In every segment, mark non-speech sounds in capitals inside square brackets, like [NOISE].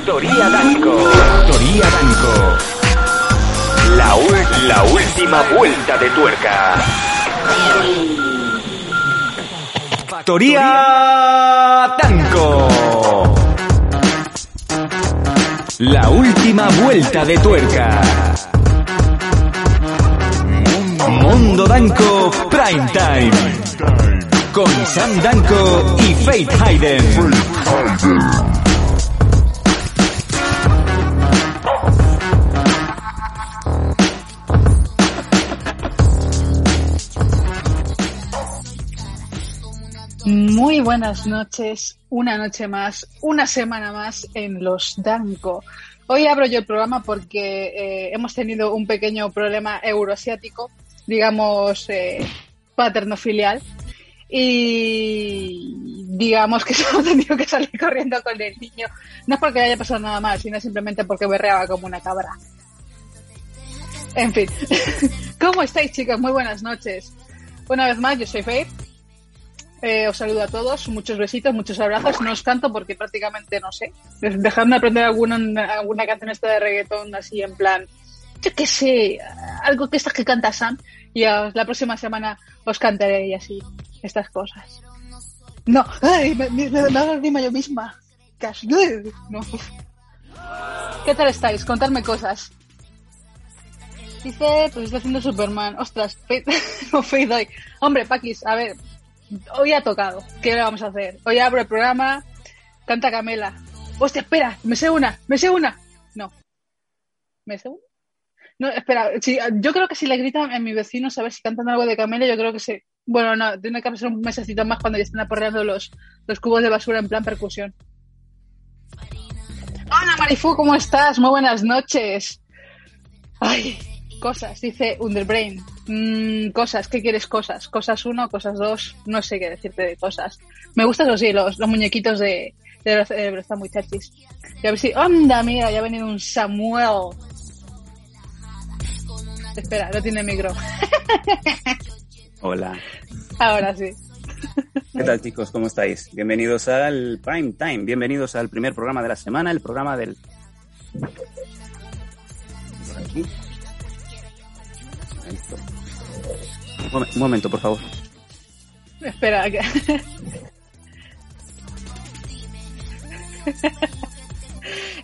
Factoría Danco. Factoría Danco. La, la última vuelta de tuerca. Factoría Danco. La última vuelta de tuerca. Mundo Danco Prime Time. Con Sam Danco y Faith Hayden. Muy buenas noches, una noche más, una semana más en Los Danco. Hoy abro yo el programa porque eh, hemos tenido un pequeño problema euroasiático, digamos eh, paterno-filial, y digamos que [LAUGHS] solo he tenido que salir corriendo con el niño. No es porque le haya pasado nada mal, sino simplemente porque berreaba como una cabra. En fin, [LAUGHS] ¿cómo estáis chicos? Muy buenas noches. Una vez más, yo soy Faith. Eh, os saludo a todos, muchos besitos, muchos abrazos. No os canto porque prácticamente no sé. Dejadme aprender alguna, alguna canción esta de reggaetón así en plan, yo qué sé, algo que estas que canta Sam. Y la próxima semana os cantaré y así estas cosas. No, me, me, me, me yo misma. No. ¿Qué tal estáis? Contadme cosas. Dice, pues está haciendo Superman. Ostras, [LAUGHS] no hoy. Hombre, Paquis, a ver, hoy ha tocado. ¿Qué le vamos a hacer? Hoy abro el programa, canta Camela. Hostia, espera, me sé una, me sé una. No. ¿Me sé una? No, espera, sí, yo creo que si le gritan a mi vecino, ¿sabes? Si cantan algo de Camela, yo creo que sí. Bueno, no, tiene que pasar un mesecito más cuando ya estén aporreando los, los cubos de basura en plan percusión. Hola Marifu, ¿cómo estás? Muy buenas noches. Ay, cosas, dice Underbrain. Mm, cosas, ¿qué quieres cosas? Cosas uno, cosas dos, no sé qué decirte de cosas. Me gustan los sí, los, los muñequitos de, de los, están muy chachis. Y a ver si, anda, mira, ya ha venido un Samuel. Espera, no tiene micro. [LAUGHS] Hola. Ahora sí. ¿Qué tal chicos? ¿Cómo estáis? Bienvenidos al Prime Time. Bienvenidos al primer programa de la semana, el programa del... Por aquí. Un momen- un momento, por favor. Espera,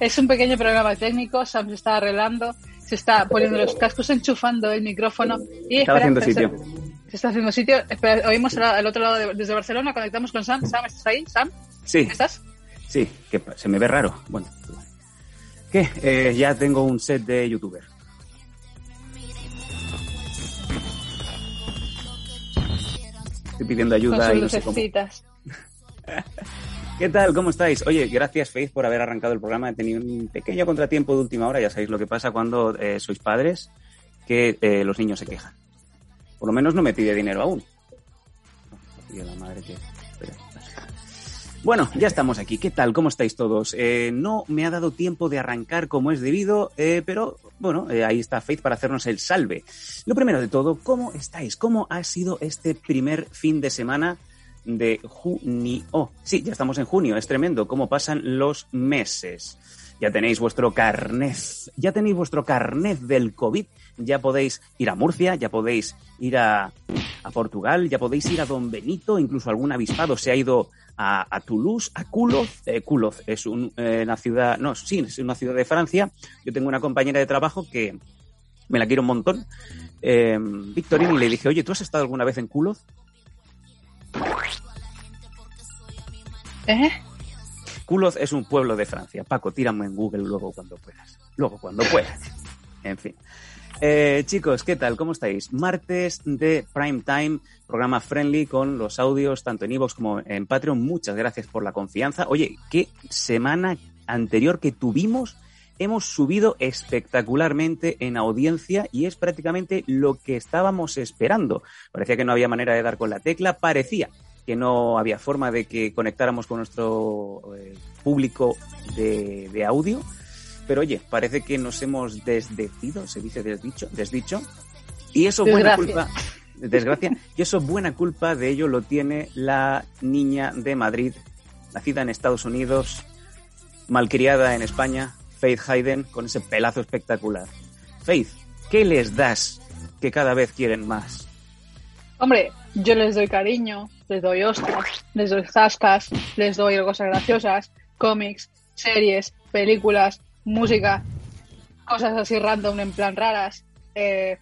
es un pequeño programa técnico, Sam se está arreglando, se está poniendo los cascos, enchufando el micrófono y espera, haciendo sitio. Se está haciendo sitio. Espera, oímos al, otro lado de- desde Barcelona, conectamos con Sam. Sam, ¿estás ahí? Sam, Sí, ¿estás? sí, que se me ve raro. Bueno, ¿qué? Eh, ya tengo un set de youtuber. Estoy pidiendo Con ayuda y no sé cómo. lucecitas. [LAUGHS] ¿Qué tal? ¿Cómo estáis? Oye, gracias Faith por haber arrancado el programa. He tenido un pequeño contratiempo de última hora. Ya sabéis lo que pasa cuando eh, sois padres, que eh, los niños se quejan. Por lo menos no me pide dinero aún. Pide la madre que... Bueno, ya estamos aquí. ¿Qué tal? ¿Cómo estáis todos? Eh, no me ha dado tiempo de arrancar como es debido, eh, pero bueno, eh, ahí está Faith para hacernos el salve. Lo primero de todo, ¿cómo estáis? ¿Cómo ha sido este primer fin de semana de junio? Sí, ya estamos en junio, es tremendo cómo pasan los meses. Ya tenéis vuestro carnet, ya tenéis vuestro carnet del COVID, ya podéis ir a Murcia, ya podéis ir a, a Portugal, ya podéis ir a Don Benito, incluso algún avispado se ha ido a, a Toulouse, a Culoz. Eh, Culoz es un, eh, una ciudad, no, sí, es una ciudad de Francia. Yo tengo una compañera de trabajo que me la quiero un montón, eh, y le dije, oye, ¿tú has estado alguna vez en Culoz? ¿Eh? Culoz es un pueblo de Francia. Paco, tírame en Google luego cuando puedas. Luego cuando puedas. En fin. Eh, chicos, ¿qué tal? ¿Cómo estáis? Martes de Prime Time, programa friendly con los audios tanto en iVoox como en Patreon. Muchas gracias por la confianza. Oye, qué semana anterior que tuvimos hemos subido espectacularmente en audiencia y es prácticamente lo que estábamos esperando. Parecía que no había manera de dar con la tecla, parecía que no había forma de que conectáramos con nuestro eh, público de, audio. Pero oye, parece que nos hemos desdecido, se dice desdicho, desdicho. Y eso buena culpa, desgracia, y eso buena culpa de ello lo tiene la niña de Madrid, nacida en Estados Unidos, malcriada en España, Faith Hayden, con ese pelazo espectacular. Faith, ¿qué les das que cada vez quieren más? Hombre, yo les doy cariño, les doy hostias, les doy zascas, les doy cosas graciosas, cómics, series, películas, música, cosas así random en plan raras. Eh,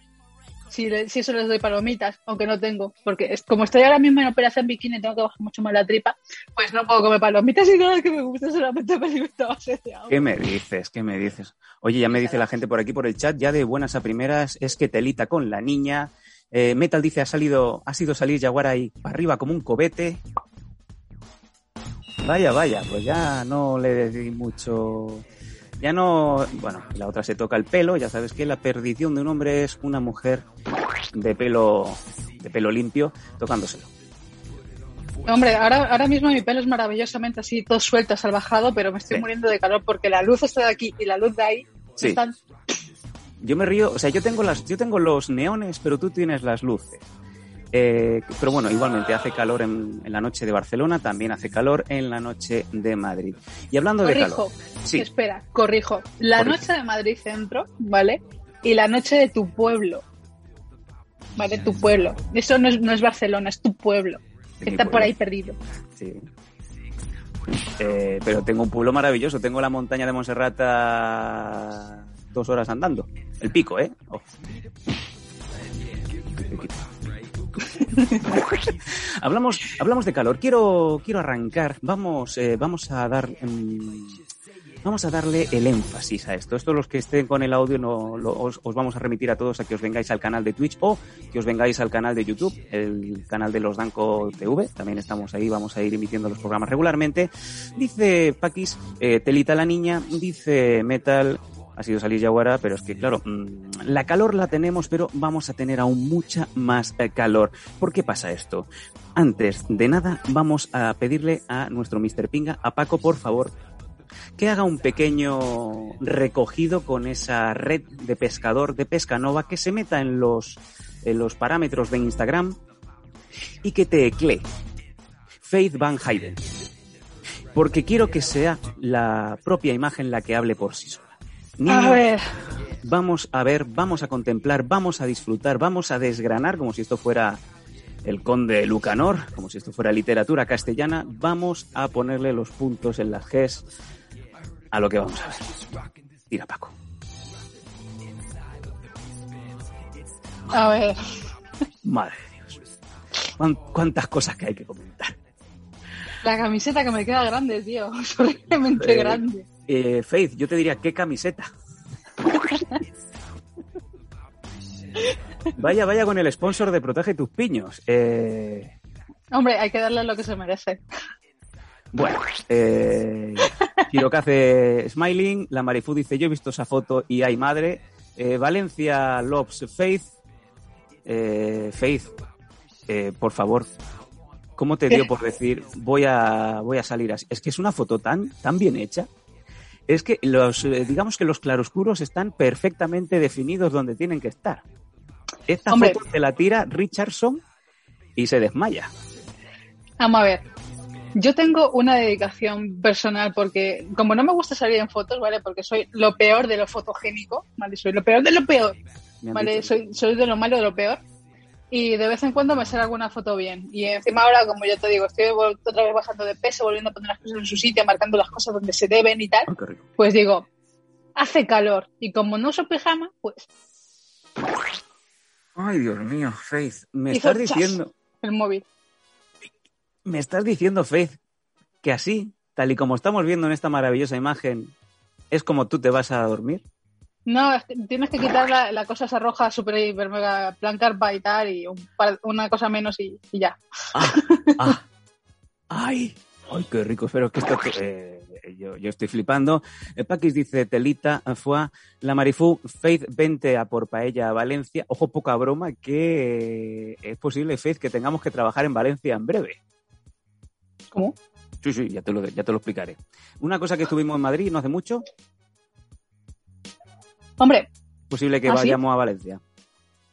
si, si eso les doy palomitas, aunque no tengo, porque es, como estoy ahora mismo en operación bikini, tengo que bajar mucho más la tripa, pues no puedo comer palomitas y nada que me gusta solamente me alimento base de agua. ¿Qué me dices? ¿Qué me dices? Oye, ya me dice la gente por aquí por el chat, ya de buenas a primeras, es que telita con la niña. Eh, Metal dice, ha salido, ha sido salir Jaguar ahí para arriba como un cobete. Vaya, vaya, pues ya no le di mucho. Ya no. Bueno, la otra se toca el pelo, ya sabes que la perdición de un hombre es una mujer de pelo, de pelo limpio tocándoselo. Hombre, ahora, ahora mismo mi pelo es maravillosamente así, todo suelto, salvajado, pero me estoy Sí. muriendo de calor porque la luz está de aquí y la luz de ahí Sí. están Yo me río, o sea, yo tengo las, yo tengo los neones, pero tú tienes las luces. Eh, pero bueno, igualmente hace calor en, en la noche de Barcelona, también hace calor en la noche de Madrid. Y hablando de Corrijo, calor, sí, espera, corrijo. La noche de Madrid Centro, ¿vale? Y la noche de tu pueblo. ¿Vale? Tu pueblo. Eso no es, no es Barcelona, es tu pueblo. De Está por ahí perdido. sí. Eh, pero tengo un pueblo maravilloso, tengo la montaña de Montserrat a dos horas andando. El pico, ¿eh? [LAUGHS] hablamos, hablamos de calor. Quiero, quiero arrancar. Vamos, eh, vamos a dar, mm, vamos a darle el énfasis a esto. Esto los que estén con el audio no, os vamos a remitir a todos a que os vengáis al canal de Twitch o que os vengáis al canal de YouTube, el canal de los Danco TV. También estamos ahí, vamos a ir emitiendo los programas regularmente. Dice Paquis, eh, Telita la niña, dice Metal, ha sido salir Yaguara, pero es que claro, mm, la calor la tenemos, pero vamos a tener aún mucha más eh, calor. ¿Por qué pasa esto? Antes de nada, vamos a pedirle a nuestro Mr. Pinga, a Paco, por favor, que haga un pequeño recogido con esa red de pescador de Pescanova, que se meta en los, parámetros de Instagram y que teclee Faith Van Hayden. Porque quiero que sea la propia imagen la que hable por sí sola. A ver, vamos a ver, vamos a contemplar, vamos a disfrutar, vamos a desgranar como si esto fuera el conde Lucanor, como si esto fuera literatura castellana, vamos a ponerle los puntos en las Gs a lo que vamos a ver. Tira Paco. a ver. Madre de Dios. Cuán- Cuántas cosas que hay que comentar. La camiseta que me queda grande, tío. [LAUGHS] Horriblemente Eh, grande. Eh, Faith, yo te diría, ¿qué camiseta? [LAUGHS] Vaya, vaya con el sponsor de Protege tus piños. Eh, Hombre, hay que darle lo que se merece. Bueno, eh, Hirokaze Smiling, la Marifu dice, yo he visto esa foto y hay madre. Eh, Valencia Loves Faith. Eh, Faith, eh, por favor, ¿cómo te dio por decir voy a, voy a salir así? Es que es una foto tan, tan bien hecha. Es que los, eh, digamos que los claroscuros están perfectamente definidos donde tienen que estar. Esta Hombre. foto te la tira Richardson y se desmaya. Vamos a ver. Yo tengo una dedicación personal porque, como no me gusta salir en fotos, ¿vale? Porque soy lo peor de lo fotogénico, ¿vale? Soy lo peor de lo peor, ¿vale? Soy, soy de lo malo de lo peor. Y de vez en cuando me sale alguna foto bien. Y encima ahora, como yo te digo, estoy otra vez bajando de peso, volviendo a poner las cosas en su sitio, marcando las cosas donde se deben y tal. Rico. Pues digo, hace calor. Y como no uso pijama, pues Ay, Dios mío, Faith, me Hizo estás diciendo, el móvil. me estás diciendo, Faith, que así, tal y como estamos viendo en esta maravillosa imagen, es como tú te vas a dormir. No, es que tienes que quitar la, la cosa esa roja super hiper mega plan carpa y tal y un par- una cosa menos y, y ya. Ah, ah, [LAUGHS] ay, ay, qué rico. Espero que esto, eh, yo, yo estoy flipando. Eh, Paquis dice, Telita, fue la Marifú, Faith, vente a por paella a Valencia. Ojo, poca broma, que eh, es posible, Faith, que tengamos que trabajar en Valencia en breve. ¿Cómo? Sí, sí, ya te lo, ya te lo explicaré. Una cosa que estuvimos en Madrid no hace mucho, Hombre, posible que ¿Ah, sí? vayamos a Valencia.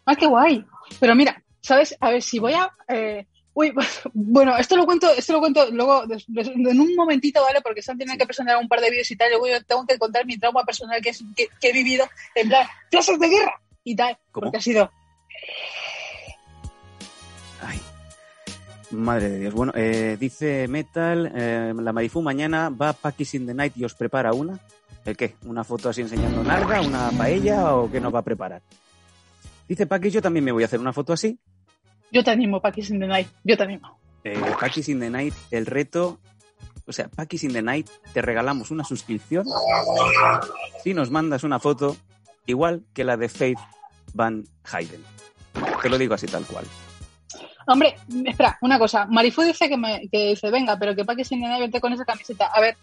ah, qué guay. Pero mira, ¿sabes? A ver, si voy a... eh, Uy, [LAUGHS] bueno, esto lo cuento, esto lo cuento luego en un momentito, ¿vale? Porque Sam tiene que presentar un par de vídeos y tal. Luego yo tengo que contar mi trauma personal que, es, que, que he vivido en plan, clases de guerra y tal. ¿Cómo? Porque ha sido. Madre de Dios. Bueno, eh, dice Metal, eh, la Marifú mañana va a Packis in the Night y os prepara una. ¿El qué? ¿Una foto así enseñando narga, una paella o qué nos va a preparar? Dice Packis, yo también me voy a hacer una foto así. Yo te animo, Paquis in the Night. Yo te animo. Eh, Packis in the Night, el reto... O sea, Packis in the Night, te regalamos una suscripción si nos mandas una foto igual que la de Faith Van Hayden. Te lo digo así tal cual. Hombre, espera, una cosa. Marifu dice que, me, que dice, venga, pero que Paquis in the Night vente con esa camiseta. A ver,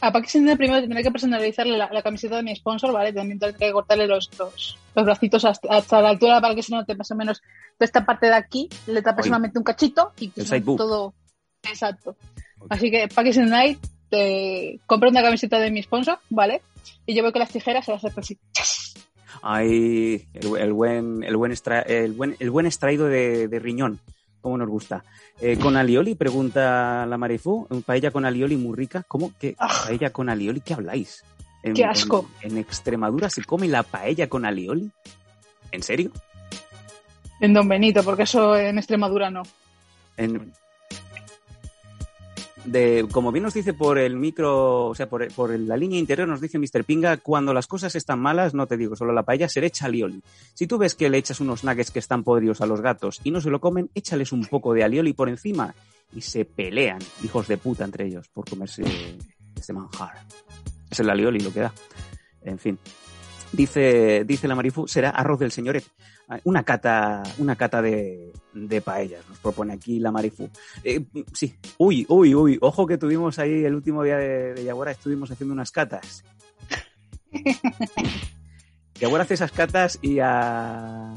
a Paquis in the Night primero tendré que personalizarle la, la camiseta de mi sponsor, ¿vale? También tendré que cortarle los, los, los bracitos hasta, hasta la altura para que se note más o menos toda esta parte de aquí, le tapes solamente un cachito y que todo exacto. Así que Paquis Night, te compro una camiseta de mi sponsor, ¿vale? Y yo veo que las tijeras se las hace así. Ay, el, el buen, el buen, extra- el buen, el buen extraído de, de riñón, como nos gusta. Eh, con alioli, pregunta la Marifú, un paella con alioli muy rica. ¿Cómo? ¿Qué paella con alioli? ¿Qué habláis? En, Qué asco. En, en Extremadura se come la paella con alioli. ¿En serio? En Don Benito, porque eso en Extremadura no. En- de, como bien nos dice por el micro, o sea, por, por la línea interior, nos dice Mr. Pinga, cuando las cosas están malas, no te digo solo la paella, se le echa alioli. Si tú ves que le echas unos nuggets que están podridos a los gatos y no se lo comen, échales un poco de alioli por encima y se pelean, hijos de puta, entre ellos, por comerse este manjar. Es el alioli lo que da. En fin. Dice, dice la Marifu, será arroz del señoret. Una cata, una cata de, de paellas, nos propone aquí la Marifu. Eh, sí, uy, uy, uy, ojo que tuvimos ahí el último día de, de Yaguara, estuvimos haciendo unas catas. [LAUGHS] Yaguara hace esas catas y a,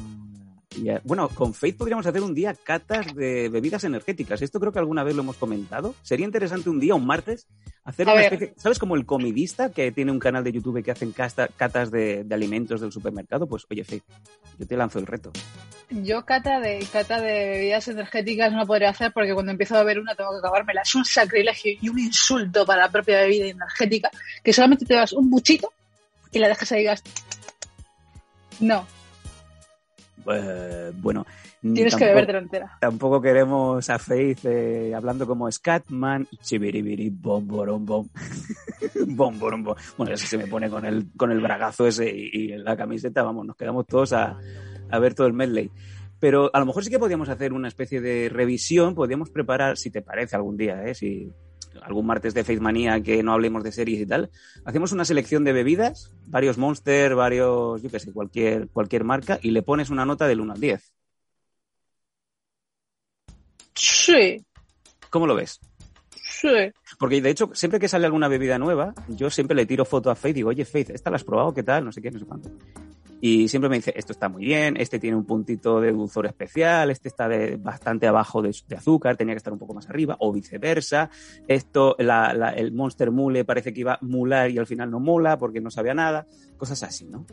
y Bueno, con Faith podríamos hacer un día catas de bebidas energéticas. Esto creo que alguna vez lo hemos comentado. Sería interesante un día, un martes, hacer A una ver. especie... ¿Sabes como el comidista que tiene un canal de YouTube que hacen casta- catas de, de alimentos del supermercado? Pues oye, Faith, yo te lanzo el reto. Yo cata de cata de bebidas energéticas no podría hacer porque cuando empiezo a beber una tengo que acabármela. Es un sacrilegio y un insulto para la propia bebida energética que solamente te das un buchito y la dejas ahí no, Eh, bueno, tienes que tampoco- bebértela entera. Tampoco queremos a Faith eh, hablando como Scatman, chibiribiri, bom, borom, bom. [LAUGHS] bom, borom, bom. Bueno, así se me pone con el, con el bragazo ese y, y la camiseta, vamos, nos quedamos todos a, a ver todo el medley. Pero a lo mejor sí que podríamos hacer una especie de revisión, podríamos preparar, si te parece algún día, ¿eh? si algún martes de Faith Manía que no hablemos de series y tal, hacemos una selección de bebidas, varios Monster, varios, yo qué sé, cualquier, cualquier marca, y le pones una nota del 1 al 10. Sí, ¿Cómo lo ves? sí. Porque de hecho, siempre que sale alguna bebida nueva, yo siempre le tiro foto a Faith y digo, oye Faith, ¿esta la has probado? ¿Qué tal? No sé qué, no sé cuánto. Y siempre me dice, esto está muy bien, este tiene un puntito de dulzor especial, este está bastante abajo de, azúcar, tenía que estar un poco más arriba, o viceversa. Esto, la- la- el Monster Mule parece que iba a mular y al final no mula porque no sabía nada. Cosas así, ¿no?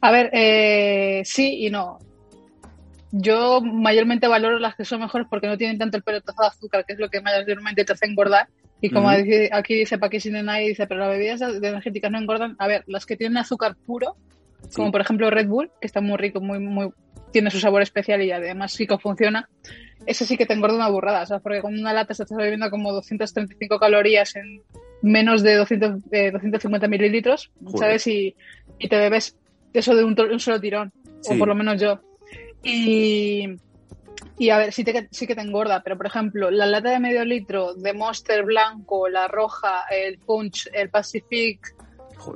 A ver, eh, sí y no. Yo mayormente valoro las que son mejores porque no tienen tanto el pelotazo de azúcar, que es lo que mayormente te hace engordar. Y como aquí dice Paquis in the Night, dice, pero las bebidas de- energéticas no engordan. A ver, las que tienen azúcar puro, Sí. como por ejemplo Red Bull, que está muy rico, muy, muy, tiene su sabor especial y además sí que funciona, ese sí que te engorda una burrada, ¿sabes? Porque con una lata se estás bebiendo como 235 calorías en menos de 200, eh, 250 mililitros, Joder. ¿sabes? Y, y te bebes eso de un, un solo tirón, Sí. o por lo menos yo. Y, y a ver, sí, te, sí que te engorda, pero por ejemplo, la lata de medio litro de Monster blanco, la roja, el Punch, el Pacific,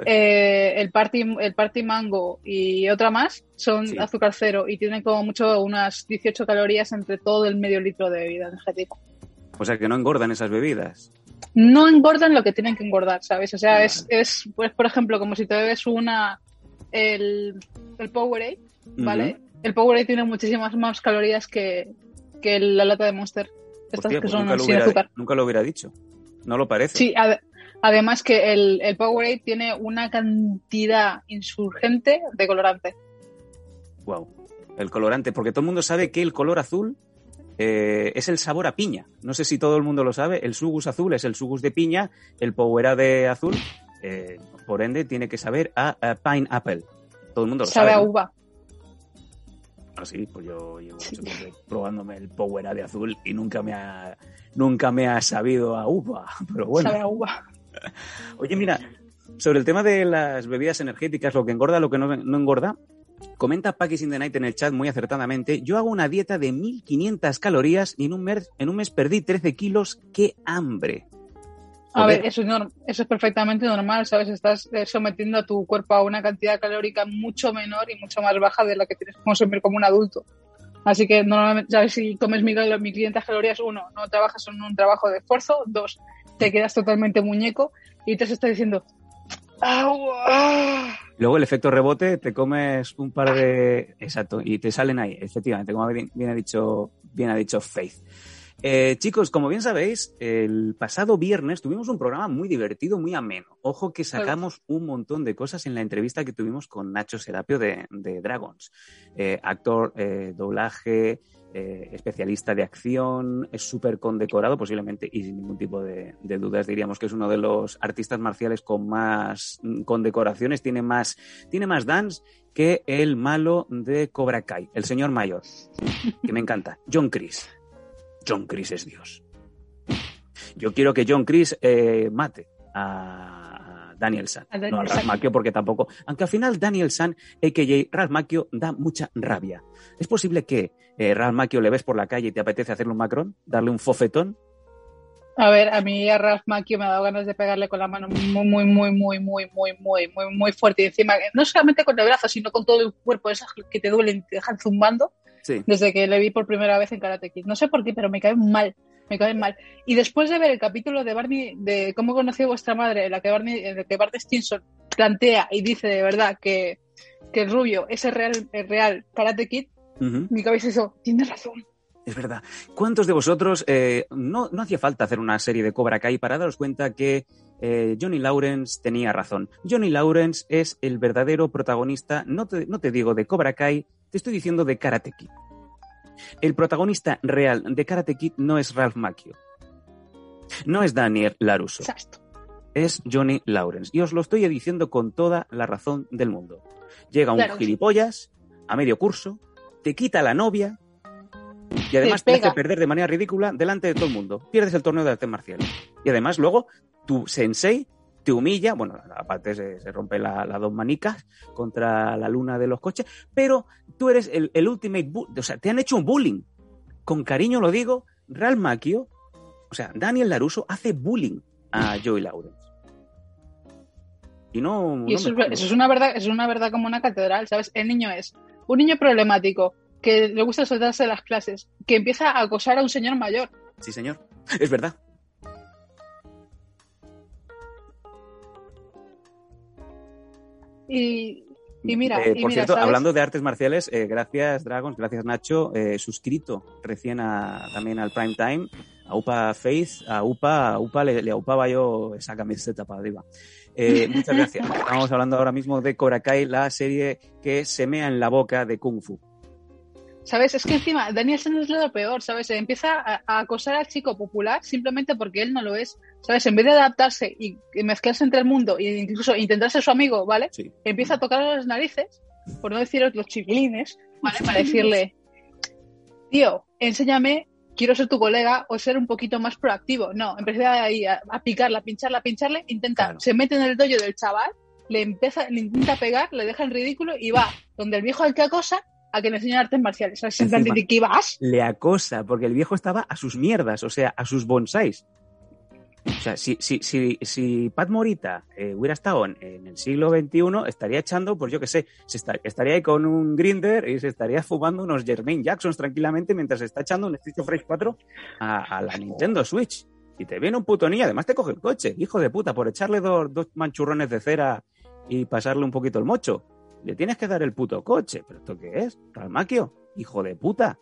eh, el, party, el Party Mango y otra más son Sí. azúcar cero y tienen como mucho unas 18 calorías entre todo el medio litro de bebida energética. O sea que no engordan esas bebidas. No engordan lo que tienen que engordar, ¿sabes? O sea, Vale. es, es pues, por ejemplo, como si te bebes una, el, el Powerade, ¿vale? El Powerade tiene muchísimas más calorías que, que la lata de Monster. Estas Hostia, que pues son nunca, lo hubiera, azúcar. nunca lo hubiera dicho. No lo parece. Sí, ade- además que el, el Powerade tiene una cantidad insurgente de colorante. Wow. El colorante, porque todo el mundo sabe que el color azul eh, es el sabor a piña. No sé si todo el mundo lo sabe. El sugus azul es el sugus de piña, el de azul, eh, por ende, tiene que saber a, a pineapple. Todo el mundo lo Sabe sabe. a uva. Sí, pues yo llevo tiempo probándome el de azul y nunca me ha, nunca me ha sabido a uva. [LAUGHS] Pero bueno. Sabe a uva. [LAUGHS] Oye, mira, sobre el tema de las bebidas energéticas, lo que engorda, lo que no, no engorda, comenta Packis in the Night en el chat muy acertadamente, yo hago una dieta de 1500 calorías y en un mes, en un mes perdí 13 kilos, ¡qué hambre! A ver, eso es, eso es perfectamente normal, ¿sabes? Estás eh, sometiendo a tu cuerpo a una cantidad calórica mucho menor y mucho más baja de la que tienes que consumir como un adulto. Así que normalmente, ¿sabes? Si comes 1.000 1500 calorías, uno, no trabajas en un trabajo de esfuerzo, dos, te quedas totalmente muñeco y tres, estás diciendo ¡Agua! Luego el efecto rebote, te comes un par de... Exacto, y te salen ahí, efectivamente, como bien, bien ha, dicho, bien ha dicho Faith. Eh, chicos, como bien sabéis, el pasado viernes tuvimos un programa muy divertido, muy ameno. Ojo que sacamos un montón de cosas en la entrevista que tuvimos con Nacho Serapio de, de Dragons. Eh, actor, eh, doblaje, eh, especialista de acción, es súper condecorado, posiblemente, y sin ningún tipo de, de dudas diríamos que es uno de los artistas marciales con más mm, condecoraciones, tiene más, tiene más dance que el malo de Cobra Kai, el señor mayor, que me encanta, John Chris. John Chris es Dios. Yo quiero que John Chris eh, mate a Daniel San, A Daniel no a Macchio, porque tampoco. Aunque al final Daniel San, a.k.a. Ralph Macchio, da mucha rabia. ¿Es posible que eh, Ralph Macchio le ves por la calle y te apetece hacerle un macrón? ¿Darle un fofetón? A ver, a mí a Ralph Macchio me ha dado ganas de pegarle con la mano muy, muy, muy, muy, muy, muy, muy, muy, muy fuerte. Y encima, no solamente con el brazo, sino con todo el cuerpo, esas que te duelen te dejan zumbando. Sí. desde que le vi por primera vez en Karate Kid. No sé por qué, pero me caen mal, me caen mal. Y después de ver el capítulo de Barney, de cómo conoció vuestra madre, en la que Barney, en el que Barney Stinson plantea y dice de verdad que, que el rubio es el real, el real Karate Kid, Ujú. mi cabeza hizo, tienes razón. Es verdad. ¿Cuántos de vosotros eh, no, no hacía falta hacer una serie de Cobra Kai para daros cuenta que eh, Johnny Lawrence tenía razón? Johnny Lawrence es el verdadero protagonista, no te, no te digo de Cobra Kai, te estoy diciendo de Karate Kid. El protagonista real de Karate Kid no es Ralph Macchio. No es Daniel Laruso. Exacto. Es Johnny Lawrence. Y os lo estoy diciendo con toda la razón del mundo. Llega un Claro que sí. gilipollas a medio curso, te quita la novia y además te, pega. hace perder de manera ridícula delante de todo el mundo. Pierdes el torneo de artes marciales. Y además luego tu sensei te humilla, bueno, aparte se, se rompe la- las dos manicas contra la luna de los coches, pero tú eres el, el ultimate, o sea, te han hecho un bullying. Con cariño lo digo, Ralph Macchio, o sea, Daniel Laruso hace bullying a Joey Lawrence. Y no... Y eso, es, eso es una verdad, es una verdad como una catedral, ¿sabes? El niño es un niño problemático que le gusta soltarse de las clases, que empieza a acosar a un señor mayor. Sí, señor. Es verdad. Y, y mira, Eh, y por mira, cierto, ¿sabes? hablando de artes marciales, eh, gracias Dragons, gracias Nacho, eh, suscrito recién a- también al Prime Time, a UPA Faith, a UPA, a UPA le, le aupaba yo esa camiseta para arriba. [LAUGHS] Muchas gracias. Estamos hablando ahora mismo de Cobra Kai, la serie que se mea en la boca de Kung Fu. ¿Sabes? Es que encima Daniel San es lo peor, ¿sabes? Empieza a, a acosar al chico popular simplemente porque él no lo es, ¿sabes? En vez de adaptarse y, y mezclarse entre el mundo e incluso intentar ser su amigo, ¿vale? Sí. Empieza a tocar las narices, por no deciros los chiquilines, ¿vale? Para decirle, tío, enséñame, quiero ser tu colega o ser un poquito más proactivo. No, empieza ahí a, a picarla, a pincharla, a pincharle, intenta, Claro. se mete en el dojo del chaval, le empieza, le intenta pegar, le deja en ridículo y va donde el viejo al que acosa a que le enseñe artes marciales. Encima. ¿de qué vas? Le acosa, porque el viejo estaba a sus mierdas, o sea, a sus bonsáis. O sea, si, si, si, si Pat Morita eh, hubiera estado en, en el siglo XXI, estaría echando, pues yo qué sé, se esta- estaría ahí con un grinder y se estaría fumando unos Jermaine Jacksons tranquilamente mientras está echando un Street of Rage 4 a, la Nintendo Switch. Y te viene un puto niño, además te coge el coche, hijo de puta, por echarle dos, dos manchurrones de cera y pasarle un poquito el mocho. Le tienes que dar el puto coche. ¿Pero esto qué es? Ralmaquio, hijo de puta,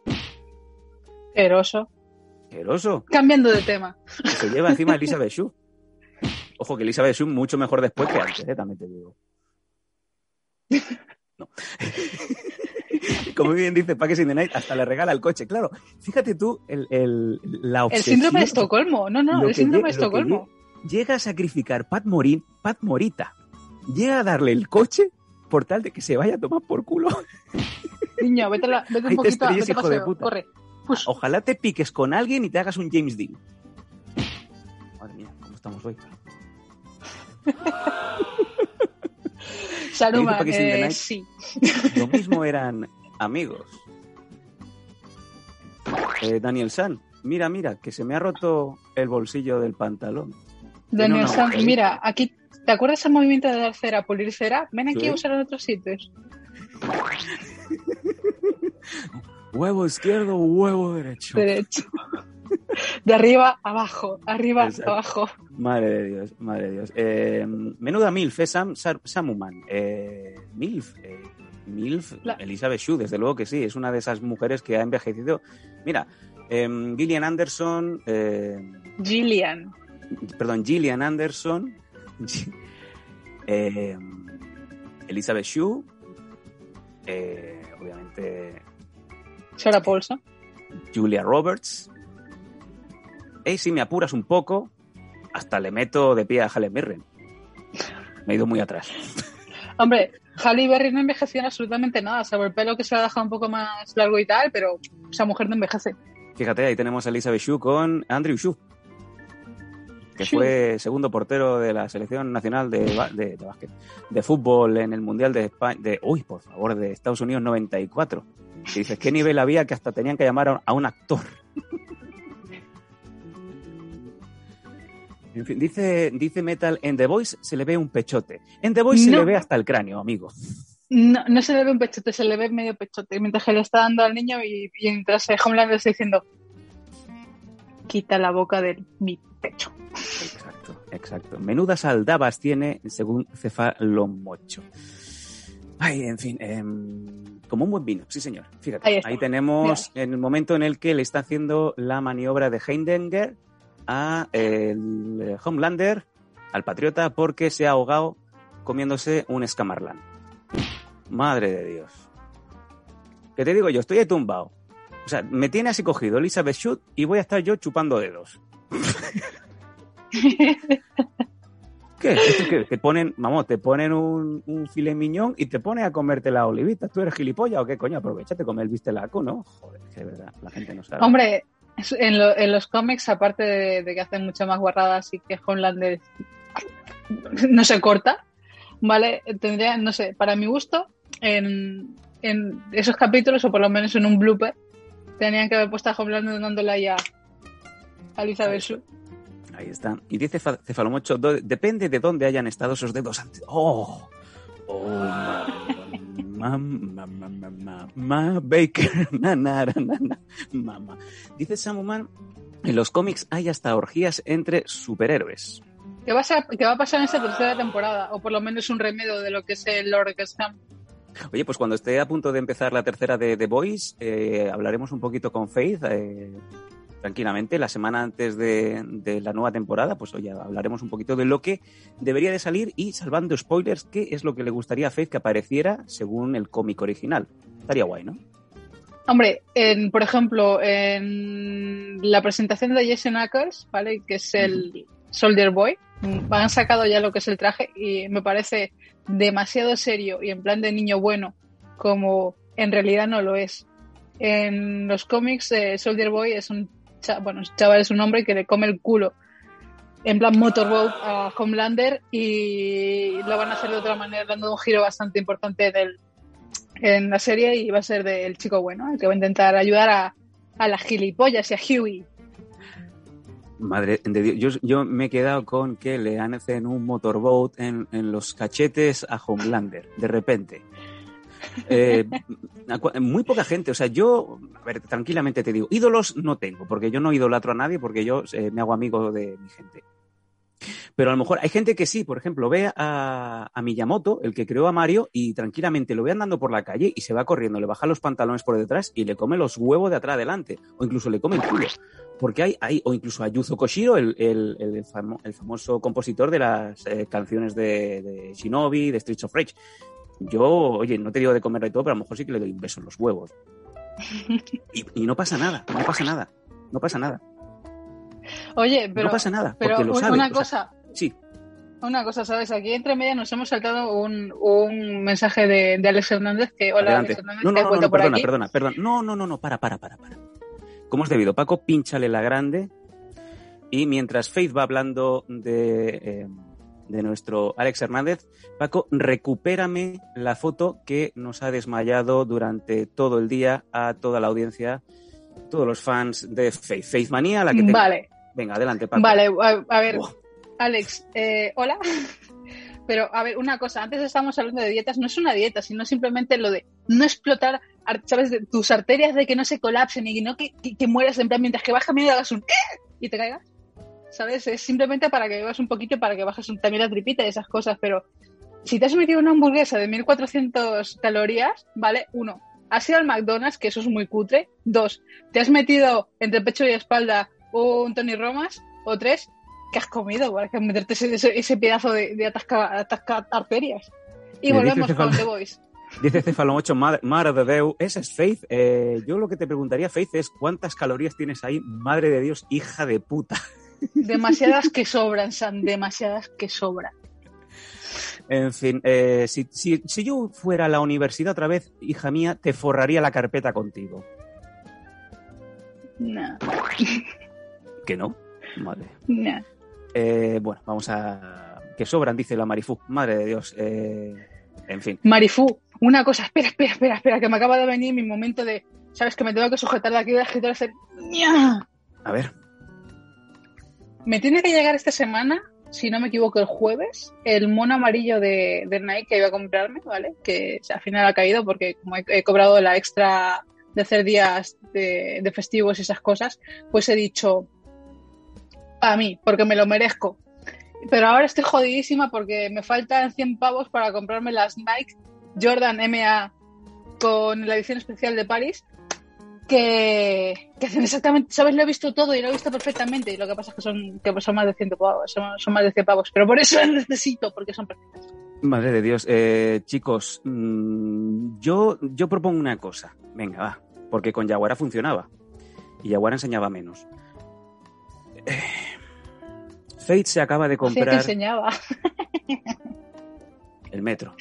Cambiando de tema. se lleva encima a Elizabeth Shue. Ojo que Elizabeth Shue mucho mejor después que antes, ¿eh? también te digo. No. [LAUGHS] Como bien dice Packers in the Night, hasta le regala el coche. Claro, fíjate tú el, el- la El obsesión. síndrome de Estocolmo. No, no, el síndrome de Estocolmo. lle- Llega a sacrificar Pat, Morin, Pat Morita. Llega a darle el coche por tal de que se vaya a tomar por culo. Niño, vete, la- vete Ahí un te poquito, estrellas, vete hijo de puta. corre. Push. Ojalá te piques con alguien y te hagas un James Dean. Madre mía, ¿cómo estamos hoy? [LAUGHS] Saruman, eh, sí. [LAUGHS] Lo mismo eran amigos. Eh, Daniel San, mira, mira, que se me ha roto el bolsillo del pantalón. Daniel San, mujer. mira, aquí, ¿te acuerdas el movimiento de dar cera, pulir cera? Ven aquí Sí. a usar en otros sitios. [LAUGHS] Huevo izquierdo, huevo derecho. Derecho. De arriba abajo, arriba Exacto. abajo. Madre de Dios, madre de Dios. Eh, menuda MILF, eh, Sam, Samuman. Eh, MILF, eh, MILF, La- Elizabeth Shue, desde luego que sí, es una de esas mujeres que ha envejecido. Mira, eh, Gillian Anderson, eh, Gillian. perdón, Gillian Anderson, eh, Elizabeth Shue, eh, obviamente Sarah Paulson. Julia Roberts. Y si me apuras un poco, hasta le meto de pie a Helen Mirren. Me he ido muy atrás. [LAUGHS] Hombre, Halle Berry no envejeció en absolutamente nada, salvo el pelo que se lo ha dejado un poco más largo y tal, pero esa mujer no envejece. Fíjate, ahí tenemos a Elizabeth Shue con Andrew Shue, que fue segundo portero de la selección nacional de, de, de básquet, de fútbol en el Mundial de España, de, uy, por favor, de Estados Unidos 94. Y dices, ¿qué nivel había que hasta tenían que llamar a, a un actor? En fin, dice, dice Metal, en The Voice se le ve un pechote. En The Voice se le ve hasta el cráneo, amigo. No, no se le ve un pechote, se le ve medio pechote, mientras que le está dando al niño y, y mientras eh, Homelander está diciendo quita la boca de mi pecho. Exacto, exacto. Menudas aldabas tiene, según Cefalomocho. Ay, en fin, em, como un buen vino, sí señor. Fíjate, Ahí tenemos en el momento en el que le está haciendo la maniobra de Heidenberg a el eh, Homelander, al patriota, porque se ha ahogado comiéndose un escamarlán. Madre de Dios. ¿Qué te digo yo? Estoy tumbado. O sea, me tiene así cogido Elizabeth Shute y voy a estar yo chupando dedos. ¿Qué? ¿Esto qué? Te ponen, vamos, te ponen un, un filet miñón y te ponen a comerte la olivita. ¿Tú eres gilipollas o qué coño? Aprovechate, come el bistelaco, ¿no? Joder, que de verdad, la gente no sabe. Hombre, en, lo- en los cómics, aparte de, de que hacen mucho más guarradas y que Homelander no se corta, ¿vale? Tendría, no sé, para mi gusto, en, en esos capítulos, o por lo menos en un blooper, tenían que haber puesto a Homelander dándole ahí a, a Elizabeth Shue. Ahí está. Y dice Fa- Cefalomocho, depende de dónde hayan estado esos dedos antes. ¡Oh! ¡Oh! Mamá, mamá, mamá, mamá, Baker, [LAUGHS] nanara, nana, mamá. Dice Samuman, en los cómics hay hasta orgías entre superhéroes. ¿Qué va, a ser- qué va a pasar en esta tercera temporada? O por lo menos un remedio de lo que es el Lord Kestam. Oye, pues cuando esté a punto de empezar la tercera de The Boys, eh, hablaremos un poquito con Faith, eh, tranquilamente, la semana antes de, de la nueva temporada, pues oye, hablaremos un poquito de lo que debería de salir y, salvando spoilers, qué es lo que le gustaría a Faith que apareciera según el cómic original. Estaría guay, ¿no? Hombre, en, por ejemplo, en la presentación de Jason Ackles, ¿vale? Que es el Soldier Boy, han sacado ya lo que es el traje y me parece demasiado serio y en plan de niño bueno, como en realidad no lo es. En los cómics, eh, Soldier Boy es un bueno, chaval es un hombre que le come el culo en plan Motorboat a Homelander y lo van a hacer de otra manera, dando un giro bastante importante en, el- en la serie y va a ser del chico bueno, el que va a intentar ayudar a, a las gilipollas y a Huey. Madre de Dios, yo, yo me he quedado con que le hacen un motorboat en, en los cachetes a Homelander, de repente. Eh, muy poca gente, o sea, yo, a ver, tranquilamente te digo, ídolos no tengo, porque yo no idolatro a nadie, porque yo eh, me hago amigo de mi gente. Pero a lo mejor hay gente que sí, por ejemplo, ve a, a Miyamoto, el que creó a Mario, y tranquilamente lo ve andando por la calle y se va corriendo, le baja los pantalones por detrás y le come los huevos de atrás adelante, o incluso le come el culo. Porque hay, hay o incluso a Yuzo Koshiro, el, el famoso compositor de las eh, canciones de, de Shinobi, de Streets of Rage. Yo, oye, no te digo de comer de todo, pero a lo mejor sí que le doy un beso en los huevos. [LAUGHS] Y, y no pasa nada, no pasa nada, no pasa nada. Oye, pero, no pasa nada, pero porque lo una o sea, cosa, sí, una cosa, ¿sabes? Aquí entre media nos hemos saltado un, un mensaje de, de Alex Hernández que, hola adelante. Alex Hernández, No, no, no, no, por perdona, aquí. perdona, perdona. No, no, no, no, para, para, para, para. ¿Cómo es debido? Paco, pínchale la grande. Y mientras Faith va hablando de, eh, de nuestro Alex Hernández, Paco, recupérame la foto que nos ha desmayado durante todo el día a toda la audiencia, todos los fans de Faith. Faith Manía, la que te... Vale, Venga, adelante, Paco. vale, a, a ver. Alex, eh, hola. [LAUGHS] Pero, a ver, una cosa, antes estábamos hablando de dietas, no es una dieta, sino simplemente lo de no explotar, ar- ¿sabes? De tus arterias de que no se colapsen y no que, que, que mueras en plan mientras que caminando y hagas un "Eh", y te caigas, ¿sabes? Es simplemente para que bebas un poquito y para que bajes también la tripita y esas cosas, pero si te has metido una hamburguesa de 1400 calorías, ¿vale? Uno, has ido al McDonald's, que eso es muy cutre. Dos, te has metido entre pecho y espalda un Tony Romas. O tres, ¿qué has comido? Para que meterte ese, ese- ese pedazo de, de atasca, atasca arterias. Y Me volvemos con The Voice. Dice Cefalo 8, madre, madre de Déu, esa es Faith. Eh, yo lo que te preguntaría, Faith, es cuántas calorías tienes ahí, madre de Dios, hija de puta. Demasiadas que sobran, San, demasiadas que sobran. En fin, eh, si, si, si yo fuera a la universidad otra vez, hija mía, te forraría la carpeta contigo. No, ¿Que no? Vale. no. Eh, bueno, vamos a... Que sobran, dice la Marifú. Madre de Dios. Eh, en fin. Marifú, una cosa, espera, espera, espera, espera, que me acaba de venir mi momento de, ¿sabes? Que me tengo que sujetar de aquí de la escritora hacer... A ver. Me tiene que llegar esta semana, si no me equivoco, el jueves, el mono amarillo de, de Nike que iba a comprarme, ¿vale? Que al final ha caído porque como he, cobrado la extra de hacer días de, de festivos y esas cosas, pues he dicho a mí, porque me lo merezco. Pero ahora estoy jodidísima porque me faltan 100 pavos para comprarme las Nike Jordan MA con la edición especial de París que, que hacen exactamente, ¿sabes? Lo he visto todo y lo he visto perfectamente y lo que pasa es que son, que son más de 100 pavos, son, son más de 100 pavos, pero por eso las [LAUGHS] necesito, porque son perfectas. Madre de Dios. Eh, chicos, mm, yo, yo propongo una cosa. Venga, va. Porque con Yaguara funcionaba. Y Yaguara enseñaba menos. Eh, Fate se acaba de comprar enseñaba. el metro.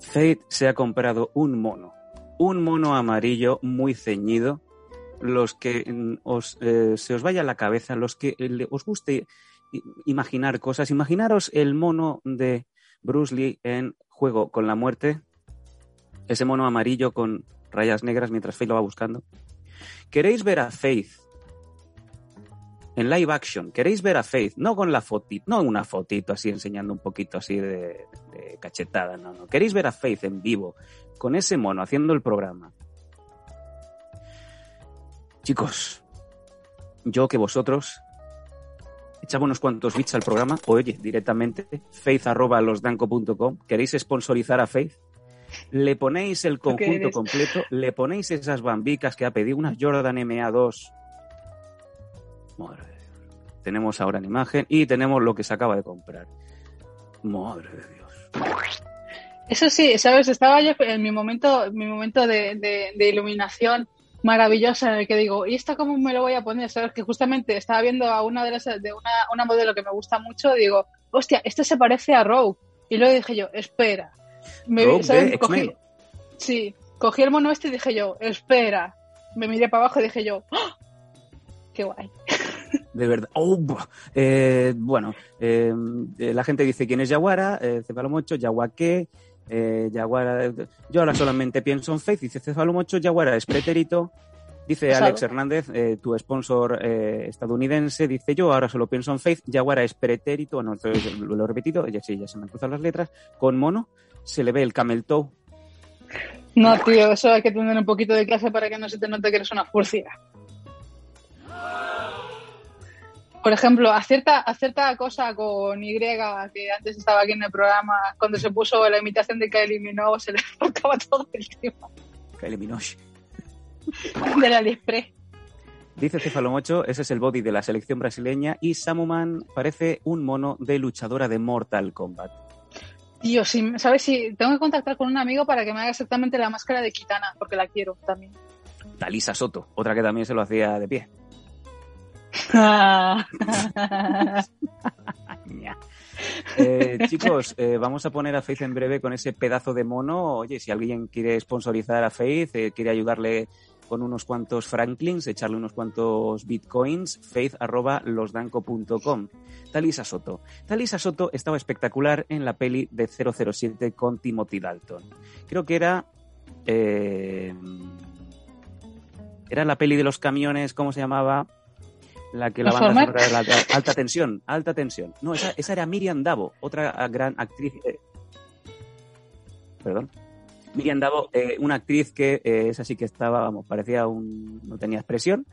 Fate se ha comprado un mono. Un mono amarillo muy ceñido. Los que mm, os, eh, se os vaya a la cabeza, los que eh, os guste imaginar cosas. Imaginaros el mono de Bruce Lee en Juego con la Muerte. Ese mono amarillo con rayas negras mientras Faith lo va buscando. ¿Queréis ver a Faith en live action? ¿Queréis ver a Faith? No con la fotito, no una fotito así enseñando un poquito así de, de cachetada, no, no. ¿Queréis ver a Faith en vivo con ese mono haciendo el programa? Chicos, yo que vosotros echaba unos cuantos bits al programa, o oye, directamente, faith.losdanco.com, ¿queréis sponsorizar a Faith? Le ponéis el ¿Tú qué conjunto completo, le ponéis esas bambicas que ha pedido, unas Jordan MA2. Madre de Dios. Tenemos ahora en imagen y tenemos lo que se acaba de comprar. Madre de Dios. Eso sí, ¿sabes? Estaba yo en mi momento, mi momento de, de- de iluminación maravillosa en el que digo, ¿y esto cómo me lo voy a poner? ¿Sabes? Que justamente estaba viendo a una de las, de una, una modelo que me gusta mucho digo, hostia, esto se parece a Rogue. Y luego dije yo, espera. Me, Rogue ¿sabes? Cogí- sí, cogí el mono este y dije yo, espera. Me miré para abajo y dije yo, ¡Ah! qué guay. De verdad. Oh. Eh, bueno, eh, eh, la gente dice quién es Yaguara, eh, Cefalomocho, Yaguaqué, Yaguara. Yo ahora solamente pienso en Faith, dice Cefalomocho, Yaguara es pretérito. Dice Pasado. Alex Hernández, tu sponsor estadounidense, dice yo ahora solo pienso en Faith, Yaguara es pretérito, entonces lo, lo he repetido, ya sí, ya se me han cruzado las letras, con mono se le ve el camel toe, No, tío, eso hay que tener un poquito de clase para que no se te note que eres una furcia. Por ejemplo, acierta, acierta cosa con Y, que antes estaba aquí en el programa, cuando se puso la imitación de Kylie Minogue, se le [LAUGHS] tocaba todo el tema Kylie Minogue. del AliExpress. Dice Cefalomocho, ese es el body de la selección brasileña y Samuman parece un mono de luchadora de Mortal Kombat. Tío, si, ¿sabes? Si tengo que contactar con un amigo para que me haga exactamente la máscara de Kitana, porque la quiero también. Talisa Soto, otra que también se lo hacía de pie. [LAUGHS] Eh, chicos, eh, vamos a poner a Faith en breve con ese pedazo de mono. Oye, si alguien quiere sponsorizar a Faith, eh, quiere ayudarle con unos cuantos franklins, echarle unos cuantos bitcoins, faith arroba losdanco.com. Talisa Soto. Talisa Soto estaba espectacular en la peli de 007 con Timothy Dalton. Creo que era... era la peli de los camiones, ¿cómo se llamaba? La que la ¿Los banda sonora la- alta tensión, alta tensión. No, esa, esa era Miriam Davo, otra gran actriz. eh, Perdón. Miriam Davo, eh, una actriz que eh, esa sí que estaba, vamos, parecía un. no tenía expresión,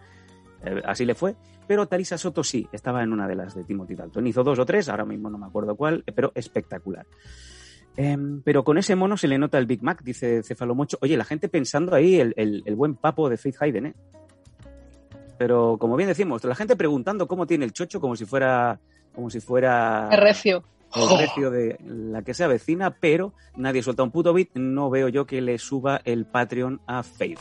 eh, así le fue. Pero Talisa Soto sí, estaba en una de las de Timothy Dalton. Hizo dos o tres, ahora mismo no me acuerdo cuál, pero espectacular. Em, pero con ese mono se le nota el Big Mac, dice Cefalomocho. Oye, la gente pensando ahí el, el- el buen papo de Faith Hayden, ¿eh? Pero como bien decimos, la gente preguntando cómo tiene el chocho como si fuera como si fuera Es recio. el precio de la que se avecina, pero nadie suelta un puto bit. No veo yo que le suba el Patreon a Faith.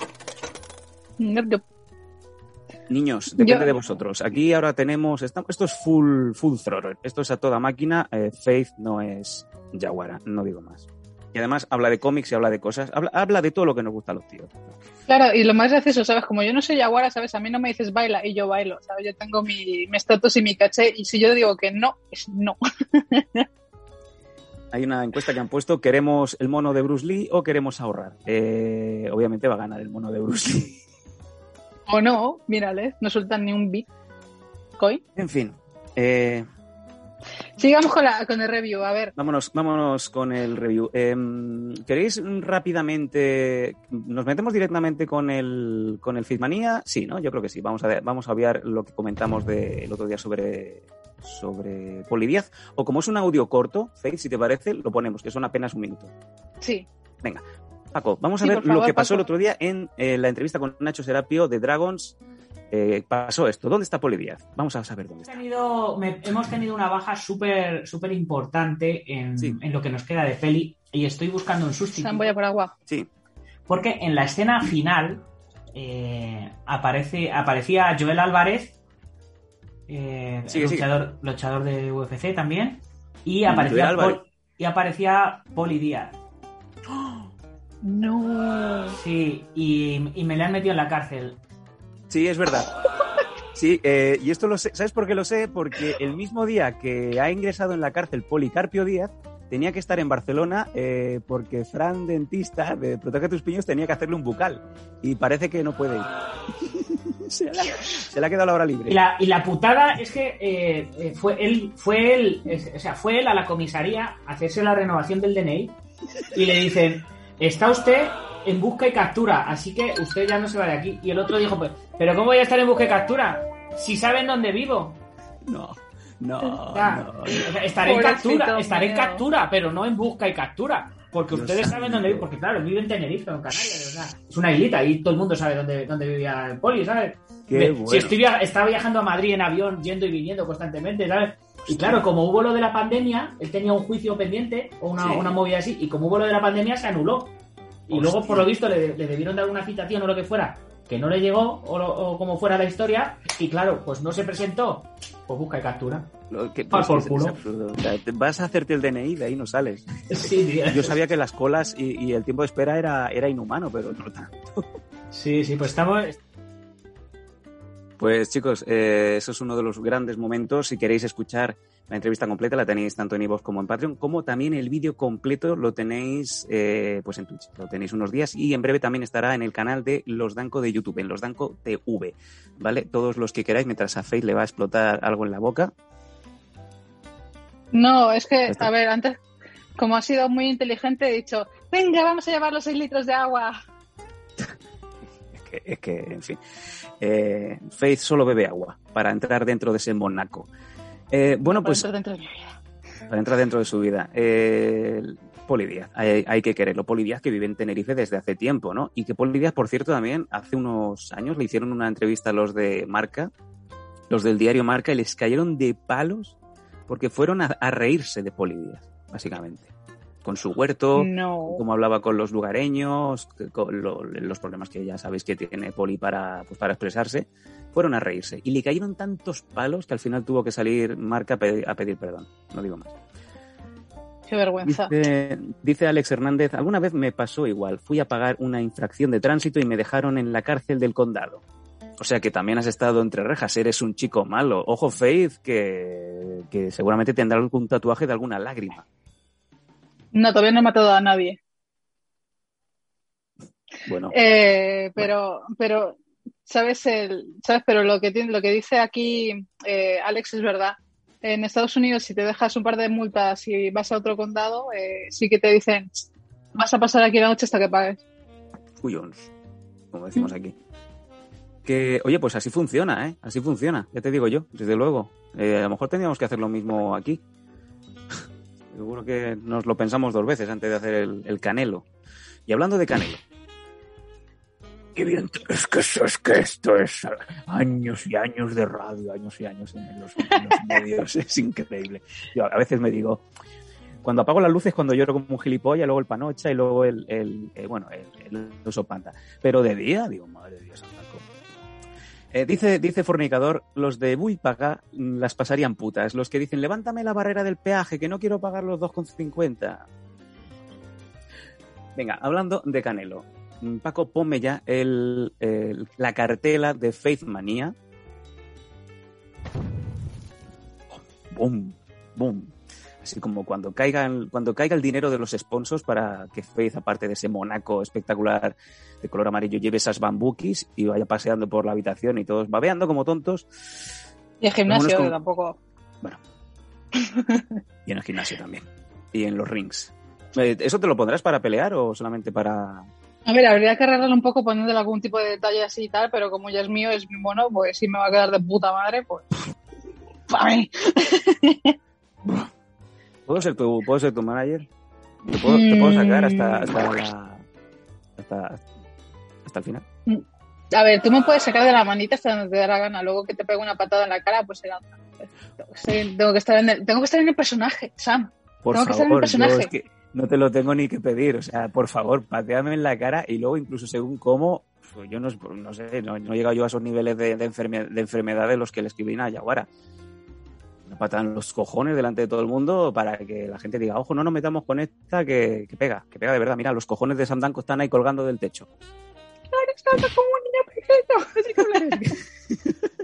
Niños, depende Yo- de vosotros. Aquí ahora tenemos, esto es full, full throttle, esto es a toda máquina. eh, Faith no es Yaguara, no digo más. Y además habla de cómics y habla de cosas, habla, habla de todo lo que nos gusta a los tíos. Claro, y lo más gracioso, ¿sabes? Como yo no soy yaguara, ¿sabes? A mí no me dices baila y yo bailo, ¿sabes? Yo tengo mi mi estatus y mi caché y si yo digo que no, es no. [LAUGHS] Hay una encuesta que han puesto, ¿queremos el mono de Bruce Lee o queremos ahorrar? Eh, obviamente va a ganar el mono de Bruce Lee. [LAUGHS] O no, mírales, no sueltan ni un bitcoin. En fin, eh, Sigamos con, la, con el review, a ver. vámonos, vámonos con el review. Em, ¿Queréis rápidamente, nos metemos directamente con el, con el Fitmanía? Sí, ¿no? Yo creo que sí. Vamos a, vamos a obviar lo que comentamos de- el otro día sobre, sobre Poli Díaz. O como es un audio corto, Faith, si te parece, lo ponemos, que son apenas un minuto. Sí, Paco, vamos a Sí, ver favor, lo que pasó Paco. el otro día en eh, la entrevista con Nacho Serapio de Dragons. Eh, pasó esto. ¿Dónde está Poli Díaz? Vamos a saber dónde Hemos tenido, me- hemos tenido una baja súper súper importante en, Sí. en lo que nos queda de peli y estoy buscando un sustituto. Samboya por agua. Sí, Porque en la escena final eh, aparece, aparecía Joel Álvarez, eh, Sigue, sigue. luchador, luchador de UFC también, y Mm, aparecía, Joel Álvarez. Pol- y aparecía Poli Díaz. [GASPS] No. Sí, y, y me le han metido en la cárcel. Sí, es verdad. Sí, eh, y esto lo sé. ¿Sabes por qué lo sé? Porque el mismo día que ha ingresado en la cárcel Policarpio Díaz, tenía que estar en Barcelona eh, porque Fran Dentista de Protege tus Piños tenía que hacerle un bucal. Y parece que no puede ir. [LAUGHS] se, le ha, quedado la hora libre. Y la, putada es que eh, eh, fue él, fue él, o sea, fue él a la comisaría a hacerse la renovación del DNI y le dicen, está usted en busca y captura, así que usted ya no se va de aquí. Y el otro dijo, pues, pero ¿cómo voy a estar en busca y captura? Si saben dónde vivo. No, no, O sea, no. o sea, estaré en captura, estaré en captura, pero no en busca y captura. Porque Dios ustedes saben dónde vivo, santo. porque claro, vive en Tenerife en Canarias, o sea, es una islita y todo el mundo sabe dónde, dónde vivía el poli, ¿sabes? Qué bueno. Si estoy via- estaba viajando a Madrid en avión, yendo y viniendo constantemente, ¿sabes? Y claro, como hubo lo de la pandemia, él tenía un juicio pendiente o una, Sí. una movida así, y como hubo lo de la pandemia, se anuló. Y luego, por lo visto, le, le debieron dar una citación o lo que fuera, que no le llegó, o, lo- o como fuera la historia, y claro, pues no se presentó, pues busca y captura. Lo que- Ah, pues, por culo. O sea, vas a hacerte el DNI, de ahí no sales. [LAUGHS] Sí. Yo sabía que las colas y, y el tiempo de espera era, era inhumano, pero no tanto. Sí, sí, pues estamos, Pues chicos, eh, eso es uno de los grandes momentos. Si queréis escuchar la entrevista completa, la tenéis tanto en iVoox como en Patreon, como también el vídeo completo lo tenéis eh, pues en Twitch. Lo tenéis unos días y en breve también estará en el canal de Los Danco de YouTube, en Los Danco TV. ¿Vale? Todos los que queráis, mientras a Faith le va a explotar algo en la boca. No, es que, a ver, antes, como ha sido muy inteligente, he dicho, venga, vamos a llevar los 6 litros de agua. [LAUGHS] Es que, es que en fin. Eh, Faith solo bebe agua para entrar dentro de ese monaco. Eh, bueno, Para pues entrar dentro de mi vida. para entrar dentro de su vida. Eh, Poli Díaz, hay, hay que quererlo. Poli Díaz que vive en Tenerife desde hace tiempo, ¿no? Y que Poli Díaz, por cierto, también hace unos años le hicieron una entrevista a los de Marca, los del diario Marca, y les cayeron de palos porque fueron a, a reírse de Poli Díaz, básicamente. Con su huerto, No. cómo hablaba con los lugareños, que- con lo- los problemas que ya sabéis que tiene Poli para, pues, para expresarse, fueron a reírse. Y le cayeron tantos palos que al final tuvo que salir Marca a pedir, a pedir perdón. No digo más. Qué vergüenza. Dice, dice Alex Hernández, alguna vez me pasó igual. Fui a pagar una infracción de tránsito y me dejaron en la cárcel del condado. O sea que también has estado entre rejas, eres un chico malo. Ojo, Faith, que, que seguramente tendrá algún tatuaje de alguna lágrima. No, todavía no he matado a nadie. Bueno, Eh, pero, pero, ¿sabes? El, ¿sabes? Pero lo que, tiene, lo que dice aquí eh, Alex es verdad. En Estados Unidos, si te dejas un par de multas y vas a otro condado, eh, sí que te dicen, vas a pasar aquí la noche hasta que pagues. cuyons, como decimos aquí. Que, oye, pues así funciona, ¿eh? Así funciona, ya te digo yo, desde luego. Eh, a lo mejor tendríamos que hacer lo mismo aquí. Seguro que nos lo pensamos dos veces antes de hacer el, el canelo. Y hablando de canelo. Qué bien, es que, es que esto es años y años de radio, años y años en los, en los [LAUGHS] medios, es increíble. Yo a veces me digo, cuando apago las luces cuando lloro como un gilipollas, luego el panocha y luego el, el- eh, bueno, el, el oso panda. Pero de día, digo, madre de Dios, anda, ¿cómo? Eh, dice, dice Fornicador, los de Buipaga mm, las pasarían putas. Los que dicen, levántame la barrera del peaje, que no quiero pagar los 2,50. Venga, hablando de Canelo. Mm, Paco, ponme ya el- la cartela de Faith Manía. Boom, boom. Así como cuando caiga, el- cuando caiga el dinero de los sponsors para que Faith, aparte de ese monaco espectacular de color amarillo, lleve esas bambukis y vaya paseando por la habitación y todos babeando como tontos. Y el gimnasio, con- tampoco. Y en el gimnasio también. Y en los rings. Eh, ¿Eso te lo pondrás para pelear o solamente para...? A ver, habría que arreglarlo un poco poniéndole algún tipo de detalle así y tal, pero como ya es mío, es mi mono, pues si me va a quedar de puta madre, pues. [LAUGHS] ¡Pa' mí! ¿Puedo ser tu, ¿puedo ser tu manager? ¿Te puedo, te puedo sacar hasta, hasta, la- hasta, hasta el final? A ver, tú me puedes sacar de la manita hasta donde te dé la gana. Luego que te pegue una patada en la cara, pues será. Tengo que estar en- en el, tengo que estar en el personaje, Sam. Por Tengo que ser el favor, yo personaje. es que no te lo tengo ni que pedir. O sea, por favor, pateame en la cara y luego incluso según cómo, pues yo no, no sé, no, no he llegado yo a esos niveles de, de, enferme- de enfermedad de los que le escribí a Yaguara. Una patada en los cojones delante de todo el mundo para que la gente diga, ojo, no nos metamos con esta que, que pega, que pega de verdad. Mira, los cojones de Sam Danko están ahí colgando del techo. Eres tanto como un niño pequeño. Así que hablas. [LAUGHS]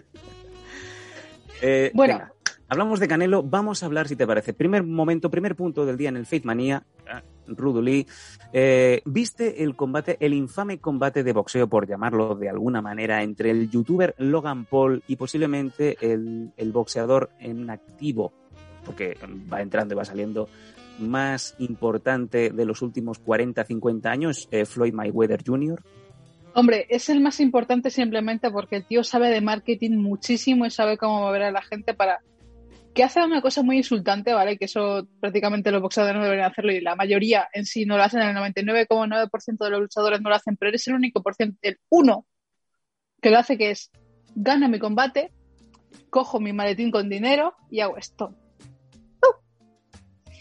Eh, Bueno. venga, hablamos de Canelo, vamos a hablar, si te parece. Primer momento, primer punto del día en el Faith Manía. Ruduli, eh, ¿viste el combate, el infame combate de boxeo, por llamarlo de alguna manera, entre el youtuber Logan Paul y posiblemente el, el boxeador en activo, porque va entrando y va saliendo, más importante de los últimos 40, 50 años, eh, Floyd Mayweather Jr.? Hombre, es el más importante simplemente porque el tío sabe de marketing muchísimo y sabe cómo mover a la gente para que hace una cosa muy insultante, ¿vale? Que eso prácticamente los boxeadores no deberían hacerlo y la mayoría en sí no lo hacen, el 99,9% de los luchadores no lo hacen, pero eres el único por ciento, el uno que lo hace que es gano mi combate, cojo mi maletín con dinero y hago esto. ¡Uh!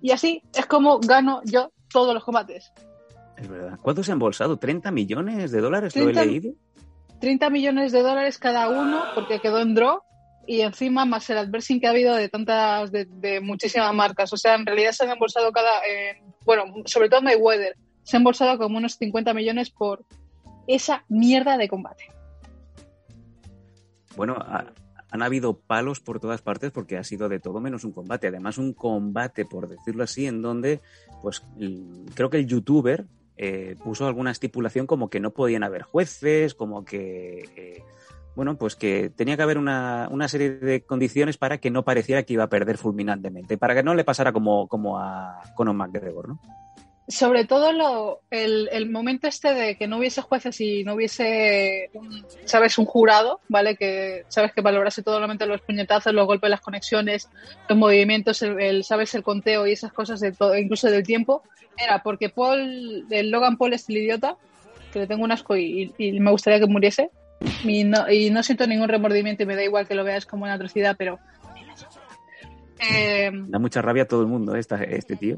Y así es como gano yo todos los combates. Es verdad. ¿Cuánto se ha embolsado? ¿30 millones de dólares? Lo he 30 leído. 30 millones de dólares cada uno porque quedó en draw y encima más el adversing que ha habido de tantas, de, de muchísimas marcas. O sea, en realidad se han embolsado cada, bueno, sobre todo Mayweather, se ha embolsado como unos 50 millones por esa mierda de combate. Bueno, ha- han habido palos por todas partes porque ha sido de todo menos un combate. Además, un combate, por decirlo así, en donde, pues, creo que el youtuber eh, puso alguna estipulación como que no podían haber jueces, como que, eh, bueno, pues que tenía que haber una, una serie de condiciones para que no pareciera que iba a perder fulminantemente, para que no le pasara como, como a Conor McGregor, ¿no? Sobre todo lo, el, el momento este de que no hubiese jueces y no hubiese, un, ¿sabes? Un jurado, ¿vale? Que, ¿sabes? Que valorase totalmente los puñetazos, los golpes, las conexiones, los movimientos, el, ¿sabes? El conteo y esas cosas, de todo, incluso del tiempo. Era porque Paul, el Logan Paul es el idiota, que le tengo un asco y me gustaría que muriese. Y no, y no siento ningún remordimiento y me da igual que lo veas como una atrocidad, pero Eh, Da mucha rabia a todo el mundo esta, este tío.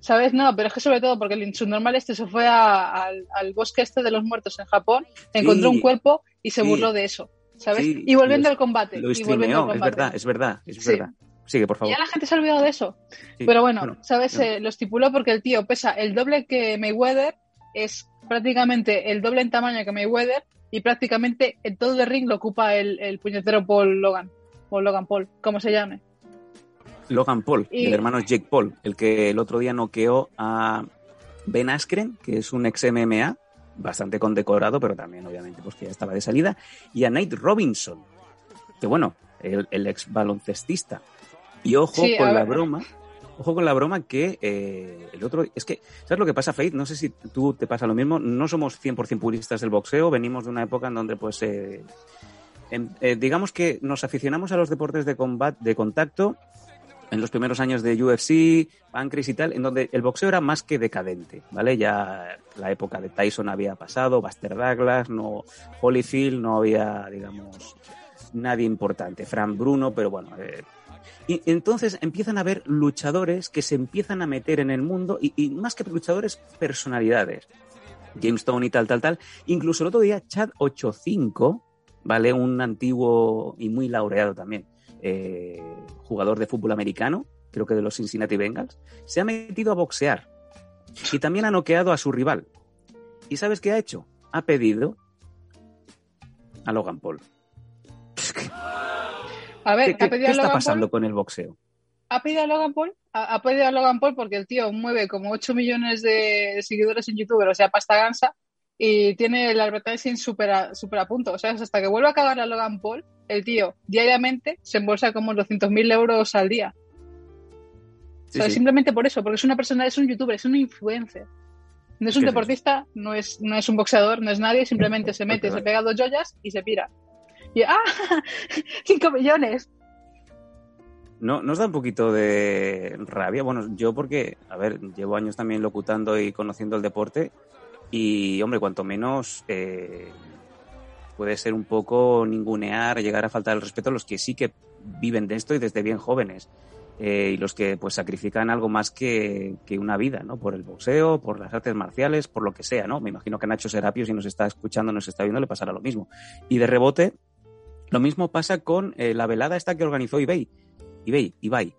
¿Sabes? No, pero es que sobre todo porque el subnormal este se fue a- al, al bosque este de los muertos en Japón, encontró Sí. un cuerpo y se Sí. burló de eso, ¿sabes? Sí, y volviendo lo- al combate. Lo y volviendo al streameó, es verdad, es verdad, es Sí. verdad. Sigue, por favor. Ya la gente se ha olvidado de eso. Pero bueno, ¿sabes? no. Eh, lo estipuló porque el tío pesa el doble que Mayweather, es prácticamente el doble en tamaño que Mayweather y prácticamente en todo el ring lo ocupa el, el puñetero Paul Logan, o Logan Paul, como se llame. Logan Paul, Y- el hermano Jake Paul, el que el otro día noqueó a Ben Askren, que es un ex MMA, bastante condecorado, pero también obviamente pues que ya estaba de salida, y a Nate Robinson, que bueno, el, el ex baloncestista. Y ojo Sí, con la broma, ojo con la broma que eh, el otro, es que, ¿sabes lo que pasa, Faith? No sé si tú te pasa lo mismo, no somos 100% puristas del boxeo, venimos de una época en donde pues... eh, eh, digamos que nos aficionamos a los deportes de combate, de contacto en los primeros años de UFC, Pancras y tal, en donde el boxeo era más que decadente, ¿vale? Ya la época de Tyson había pasado, Buster Douglas, no Holyfield, no había, digamos, nadie importante, Fran Bruno, pero bueno. eh, y entonces empiezan a haber luchadores que se empiezan a meter en el mundo y, más que luchadores, personalidades. James Stone y tal, tal, tal. Incluso el otro día, Chad 85, ¿vale? Un antiguo y muy laureado también eh, jugador de fútbol americano, creo que de los Cincinnati Bengals, se ha metido a boxear y también ha noqueado a su rival. ¿Y sabes qué ha hecho? Ha pedido a Logan Paul. A ver, ¿Qué, qué- qué está pasando Paul, con el boxeo? ha pedido a Logan Paul, ha, ha pedido a Logan Paul porque el tío mueve como 8 millones de seguidores en YouTube, o sea, pasta gansa, y tiene el advertising súper a, punto. O sea, hasta que vuelva a acabar a Logan Paul, el tío diariamente se embolsa como 200.000 euros al día. Sí, O sea, sí. Simplemente por eso, porque es una persona, es un youtuber, es un influencer. No es un ¿Qué es deportista, no es, no es un boxeador, no es nadie, simplemente [LAUGHS] se mete, se pega dos joyas y se pira. ¡Ah! [LAUGHS] ¡5 millones! ¿No nos da un poquito de rabia? Bueno, yo porque, a ver, llevo años también locutando y conociendo el deporte y, hombre, cuanto menos eh, puede ser un poco ningunear, llegar a faltar el respeto a los que sí que viven de esto y desde bien jóvenes. eh, y los que pues sacrifican algo más que, que una vida, ¿no? Por el boxeo, por las artes marciales, por lo que sea, ¿no? Me imagino que Nacho Serapio, si nos está escuchando, nos está viendo, le pasará lo mismo. Y de rebote, lo mismo pasa con eh, la velada esta que organizó eBay. eBay, Ibai,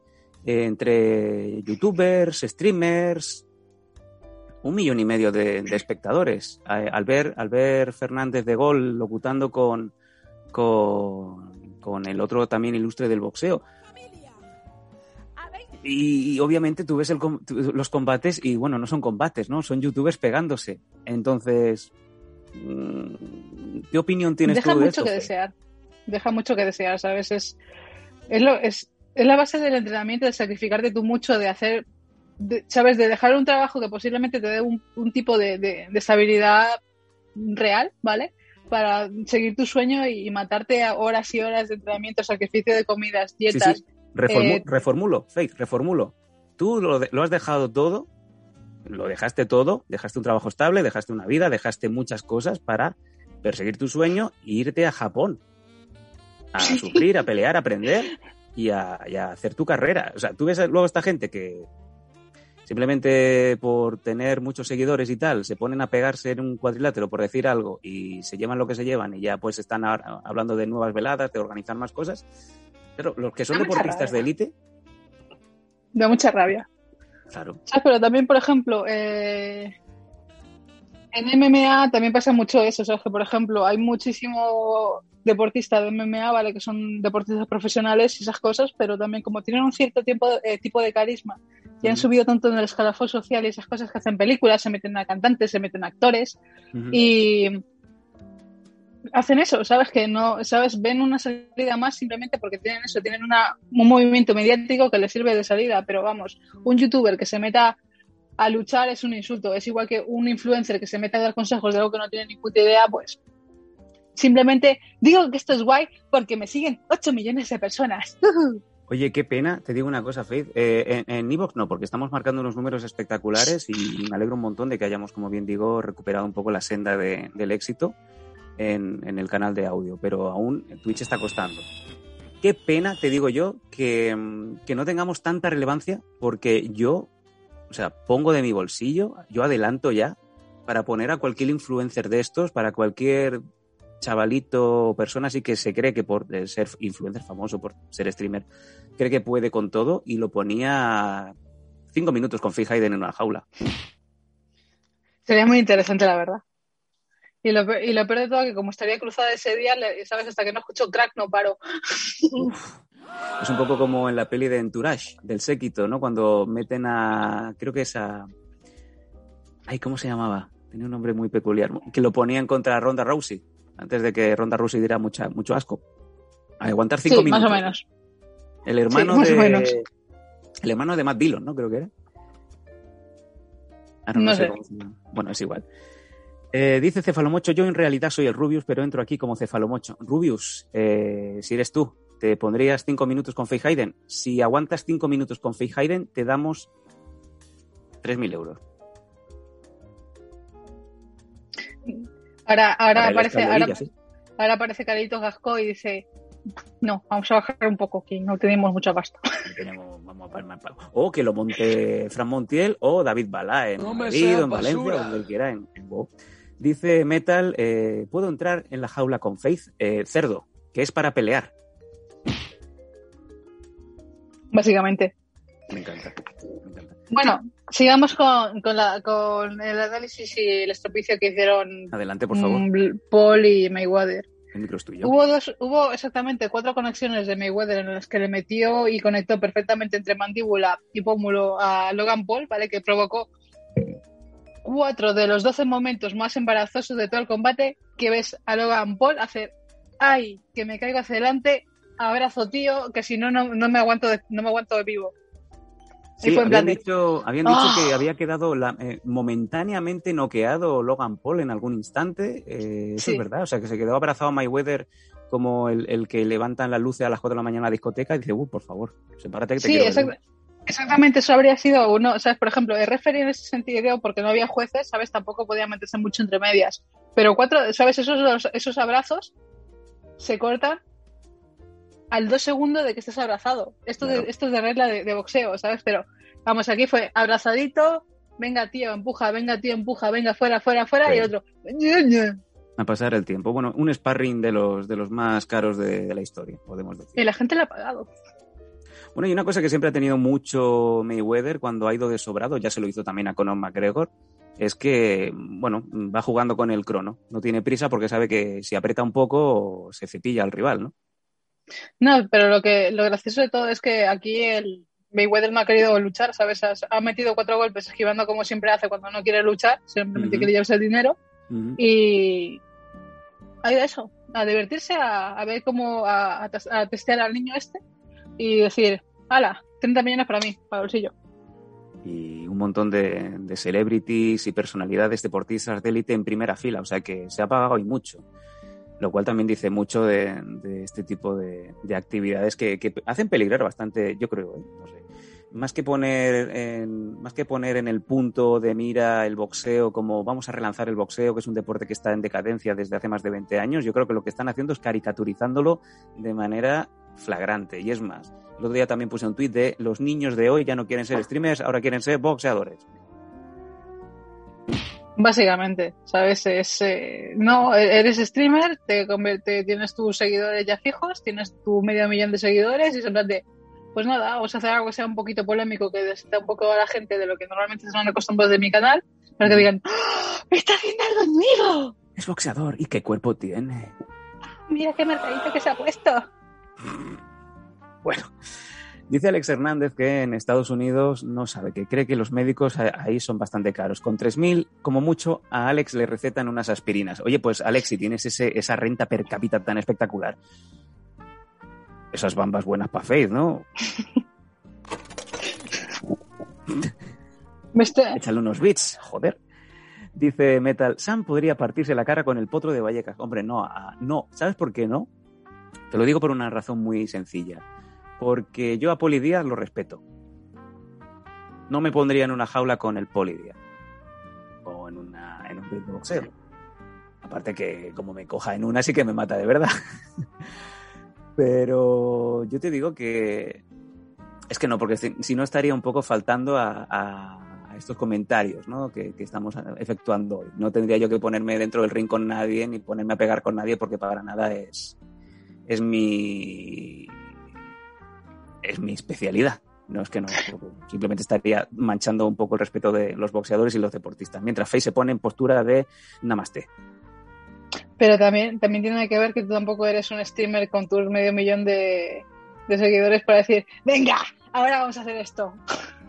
eh, entre youtubers, streamers, un millón y medio de, de espectadores. Al, ver, al ver Fernández de Gol locutando con, con, con el otro también ilustre del boxeo. Y, y obviamente tú ves el los combates y bueno, no son combates, ¿no? Son youtubers pegándose. Entonces, mm, ¿qué opinión tienes Deja tú de mucho esto? que desear. Deja mucho que desear, ¿sabes? Es, es, lo, es, es la base del entrenamiento, de sacrificarte tú mucho, de hacer, de- ¿sabes? De dejar un trabajo que posiblemente te dé un, un tipo de, de, de estabilidad real, ¿vale? Para seguir tu sueño y, y matarte a horas y horas de entrenamiento, sacrificio de comidas, Sí, dietas. sí. Reformu- Eh, reformulo, Faith, reformulo. Tú lo, de- lo has dejado todo, lo dejaste todo, dejaste un trabajo estable, dejaste una vida, dejaste muchas cosas para perseguir tu sueño e irte a Japón. A Sí. sufrir, a pelear, a aprender y a, y a hacer tu carrera. O sea, tú ves luego esta gente que simplemente por tener muchos seguidores y tal, se ponen a pegarse en un cuadrilátero por decir algo y se llevan lo que se llevan y ya pues están ahora hablando de nuevas veladas, de organizar más cosas. Pero los que son Da deportistas de élite, Da mucha rabia. claro. Pero también, por ejemplo, eh, en MMA también pasa mucho eso, ¿sabes? Que, por ejemplo, hay muchísimo deportista de MMA, ¿vale? Que son deportistas profesionales y esas cosas, pero también como tienen un cierto tiempo, eh, tipo de carisma y han subido tanto en el escalafón social y esas cosas que hacen películas, se meten a cantantes, se meten a actores y hacen eso, ¿sabes? Que no, ¿sabes? Ven una salida más simplemente porque tienen eso, tienen una, un movimiento mediático que les sirve de salida, pero vamos, un youtuber que se meta a luchar es un insulto, es igual que un influencer que se meta a dar consejos de algo que no tiene ni puta idea, pues simplemente digo que esto es guay porque me siguen 8 millones de personas. [LAUGHS] Oye, qué pena, te digo una cosa, Faith. Eh, en Evox no, porque estamos marcando unos números espectaculares y me alegro un montón de que hayamos, como bien digo, recuperado un poco la senda de- del éxito en, en el canal de audio, pero aún Twitch está costando. qué pena, te digo yo, que, que no tengamos tanta relevancia, porque yo, o sea, pongo de mi bolsillo, yo adelanto ya para poner a cualquier influencer de estos, para cualquier chavalito o persona así que se cree que por ser influencer famoso, por ser streamer, cree que puede con todo y lo ponía cinco minutos con Hayden en una jaula. Sería muy interesante, la verdad. Y lo, y lo peor de todo, que como estaría cruzada ese día, sabes, hasta que no escucho crack no paro. [LAUGHS] Es un poco como en la peli de Entourage, del séquito, ¿no? Cuando meten a. Creo que es a. Ay, ¿cómo se llamaba? Tenía un nombre muy peculiar. Que lo ponían contra Ronda Rousey, antes de que Ronda Rousey diera mucha, mucho asco. A aguantar cinco Sí, minutos. más o menos. El hermano Sí, más o de. menos. El hermano de Matt Dillon, ¿no? Creo que era. Ahora no, No sé sé. cómo se llama. Bueno, es igual. Eh, dice Cefalomocho, yo en realidad soy el Rubius, pero entro aquí como Cefalomocho. Rubius, eh, si eres tú, te pondrías cinco minutos con Faye Hayden. Si aguantas cinco minutos con Faye Hayden, te damos 3.000 euros. Ahora, ahora Para el aparece, ahora, sí. ahora aparece Carlitos Gasco y dice, no, vamos a bajar un poco, que no tenemos mucha pasta. [LAUGHS] No tenemos- vamos a palmar palo. O que lo monte Fran Montiel o David Balá en No me Madrid, o en Valencia, donde él quiera, en, en WoW. Dice Metal, eh, ¿puedo entrar en la jaula con Faith? Eh, cerdo, que es para pelear. Básicamente. Me encanta. Me encanta. Bueno, sigamos con, con, la, con el análisis y el estropicio que hicieron Adelante, por favor. mm, Paul y Mayweather. El micro es tuyo. Hubo dos, hubo exactamente cuatro conexiones de Mayweather en las que le metió y conectó perfectamente entre mandíbula y pómulo a Logan Paul, ¿vale? Que provocó cuatro de los doce momentos más embarazosos de todo el combate que ves a Logan Paul hacer ¡ay! que me caigo hacia adelante, abrazo tío, que si no, no, no me aguanto de, no me aguanto de vivo. Sí, habían dicho, habían dicho ¡Ah! que había quedado la- eh, momentáneamente noqueado Logan Paul en algún instante. Eh, eso Sí. es verdad. O sea, que se quedó abrazado a Mayweather como el, el que levantan las luces a las 4 de la mañana a la discoteca y dice, uy, por favor, sepárate que te Sí, quiero ver". exact- exactamente, eso habría sido uno, ¿sabes? Por ejemplo, el referee en ese sentido, porque no había jueces, ¿sabes? Tampoco podía meterse mucho entre medias. Pero cuatro, ¿sabes? Esos, esos abrazos se cortan al dos segundos de que estés abrazado. Esto, Claro. de, esto es de regla de, de boxeo, ¿sabes? Pero vamos, aquí fue abrazadito, venga tío, empuja, venga tío, empuja, venga, fuera, fuera, fuera, Sí. y otro. A pasar el tiempo. Bueno, un sparring de los, de los más caros de, de la historia, podemos decir. Y la gente le ha pagado. Bueno, y una cosa que siempre ha tenido mucho Mayweather cuando ha ido de sobrado, ya se lo hizo también a Conor McGregor, es que, bueno, va jugando con el crono. No tiene prisa porque sabe que si aprieta un poco se cepilla al rival, ¿no? No, pero lo que lo gracioso de todo es que aquí el Mayweather no ha querido luchar, ¿sabes? Ha, metido cuatro golpes esquivando como siempre hace cuando no quiere luchar, simplemente quiere llevarse el dinero Ujú. y ha ido a eso, a divertirse, a, a ver cómo, a, a tes- a testear al niño este y decir, hala, 30 millones para mí, para el bolsillo. y un montón de, de celebrities y personalidades deportistas de élite en primera fila, o sea que se ha pagado y mucho. Lo cual también dice mucho de, este tipo de, de actividades que, que hacen peligrar bastante, yo creo, ¿eh? no sé. Más que, poner en, más que poner en el punto de mira el boxeo como vamos a relanzar el boxeo, que es un deporte que está en decadencia desde hace más de 20 años, yo creo que lo que están haciendo es caricaturizándolo de manera flagrante. Y es más, el otro día también puse un tuit de los niños de hoy ya no quieren ser streamers, ahora quieren ser boxeadores. Básicamente, ¿sabes? Es, eh, no, eres streamer, te, convierte- tienes tus seguidores ya fijos, tienes tu medio millón de seguidores y plan de, pues nada, vamos a hacer algo que sea un poquito polémico, que desita un poco a la gente de lo que normalmente están acostumbrados de mi canal, para que digan, ¡Ah! ¡está haciendo algo nuevo! Es boxeador. ¿Y qué cuerpo tiene? Mira qué mercadito que se ha puesto. Bueno, dice Alex Hernández que en Estados Unidos no sabe, que cree que los médicos ahí son bastante caros. Con 3.000, como mucho, a Alex le recetan unas aspirinas. Oye, pues Alex, si tienes ese, esa renta per cápita tan espectacular, esas bambas buenas para Faith, ¿no? [LAUGHS] Me estoy- Échale unos bits, joder. Dice Metal, Sam podría partirse la cara con el potro de Vallecas. Hombre, no, no. ¿Sabes por qué no? Te lo digo por una razón muy sencilla. Porque yo a Poli Díaz lo respeto. No me pondría en una jaula con el Poli Díaz. O en, una, en un de boxeo. Aparte que como me coja en una sí que me mata de verdad. [LAUGHS] Pero yo te digo que es que no, porque si, no estaría un poco faltando a estos comentarios ¿no? que, que estamos efectuando hoy. No tendría yo que ponerme dentro del ring con nadie ni ponerme a pegar con nadie porque para nada es, es mi es mi especialidad. No es que no, simplemente estaría manchando un poco el respeto de los boxeadores y los deportistas. Mientras Face se pone en postura de namaste. Pero también, también tiene que ver que tú tampoco eres un streamer con tus medio millón de, de seguidores para decir, venga, ahora vamos a hacer esto. [LAUGHS]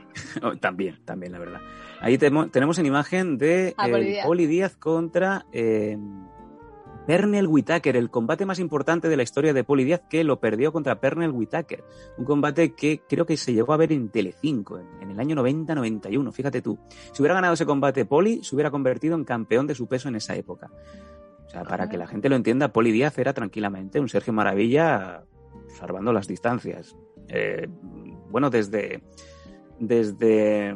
Oh, También, también, la verdad. Ahí tenemos en imagen de Ah, eh. Poli Díaz contra eh, Pernell Whitaker, el combate más importante de la historia de Poli Díaz, que lo perdió contra Pernell Whitaker. Un combate que creo que se llegó a ver en Telecinco en, el año 90-91. Fíjate tú. Si hubiera ganado ese combate Poli, se hubiera convertido en campeón de su peso en esa época. O sea, para que la gente lo entienda, Poli Díaz era tranquilamente un Sergio Maravilla salvando las distancias. Eh, bueno, desde desde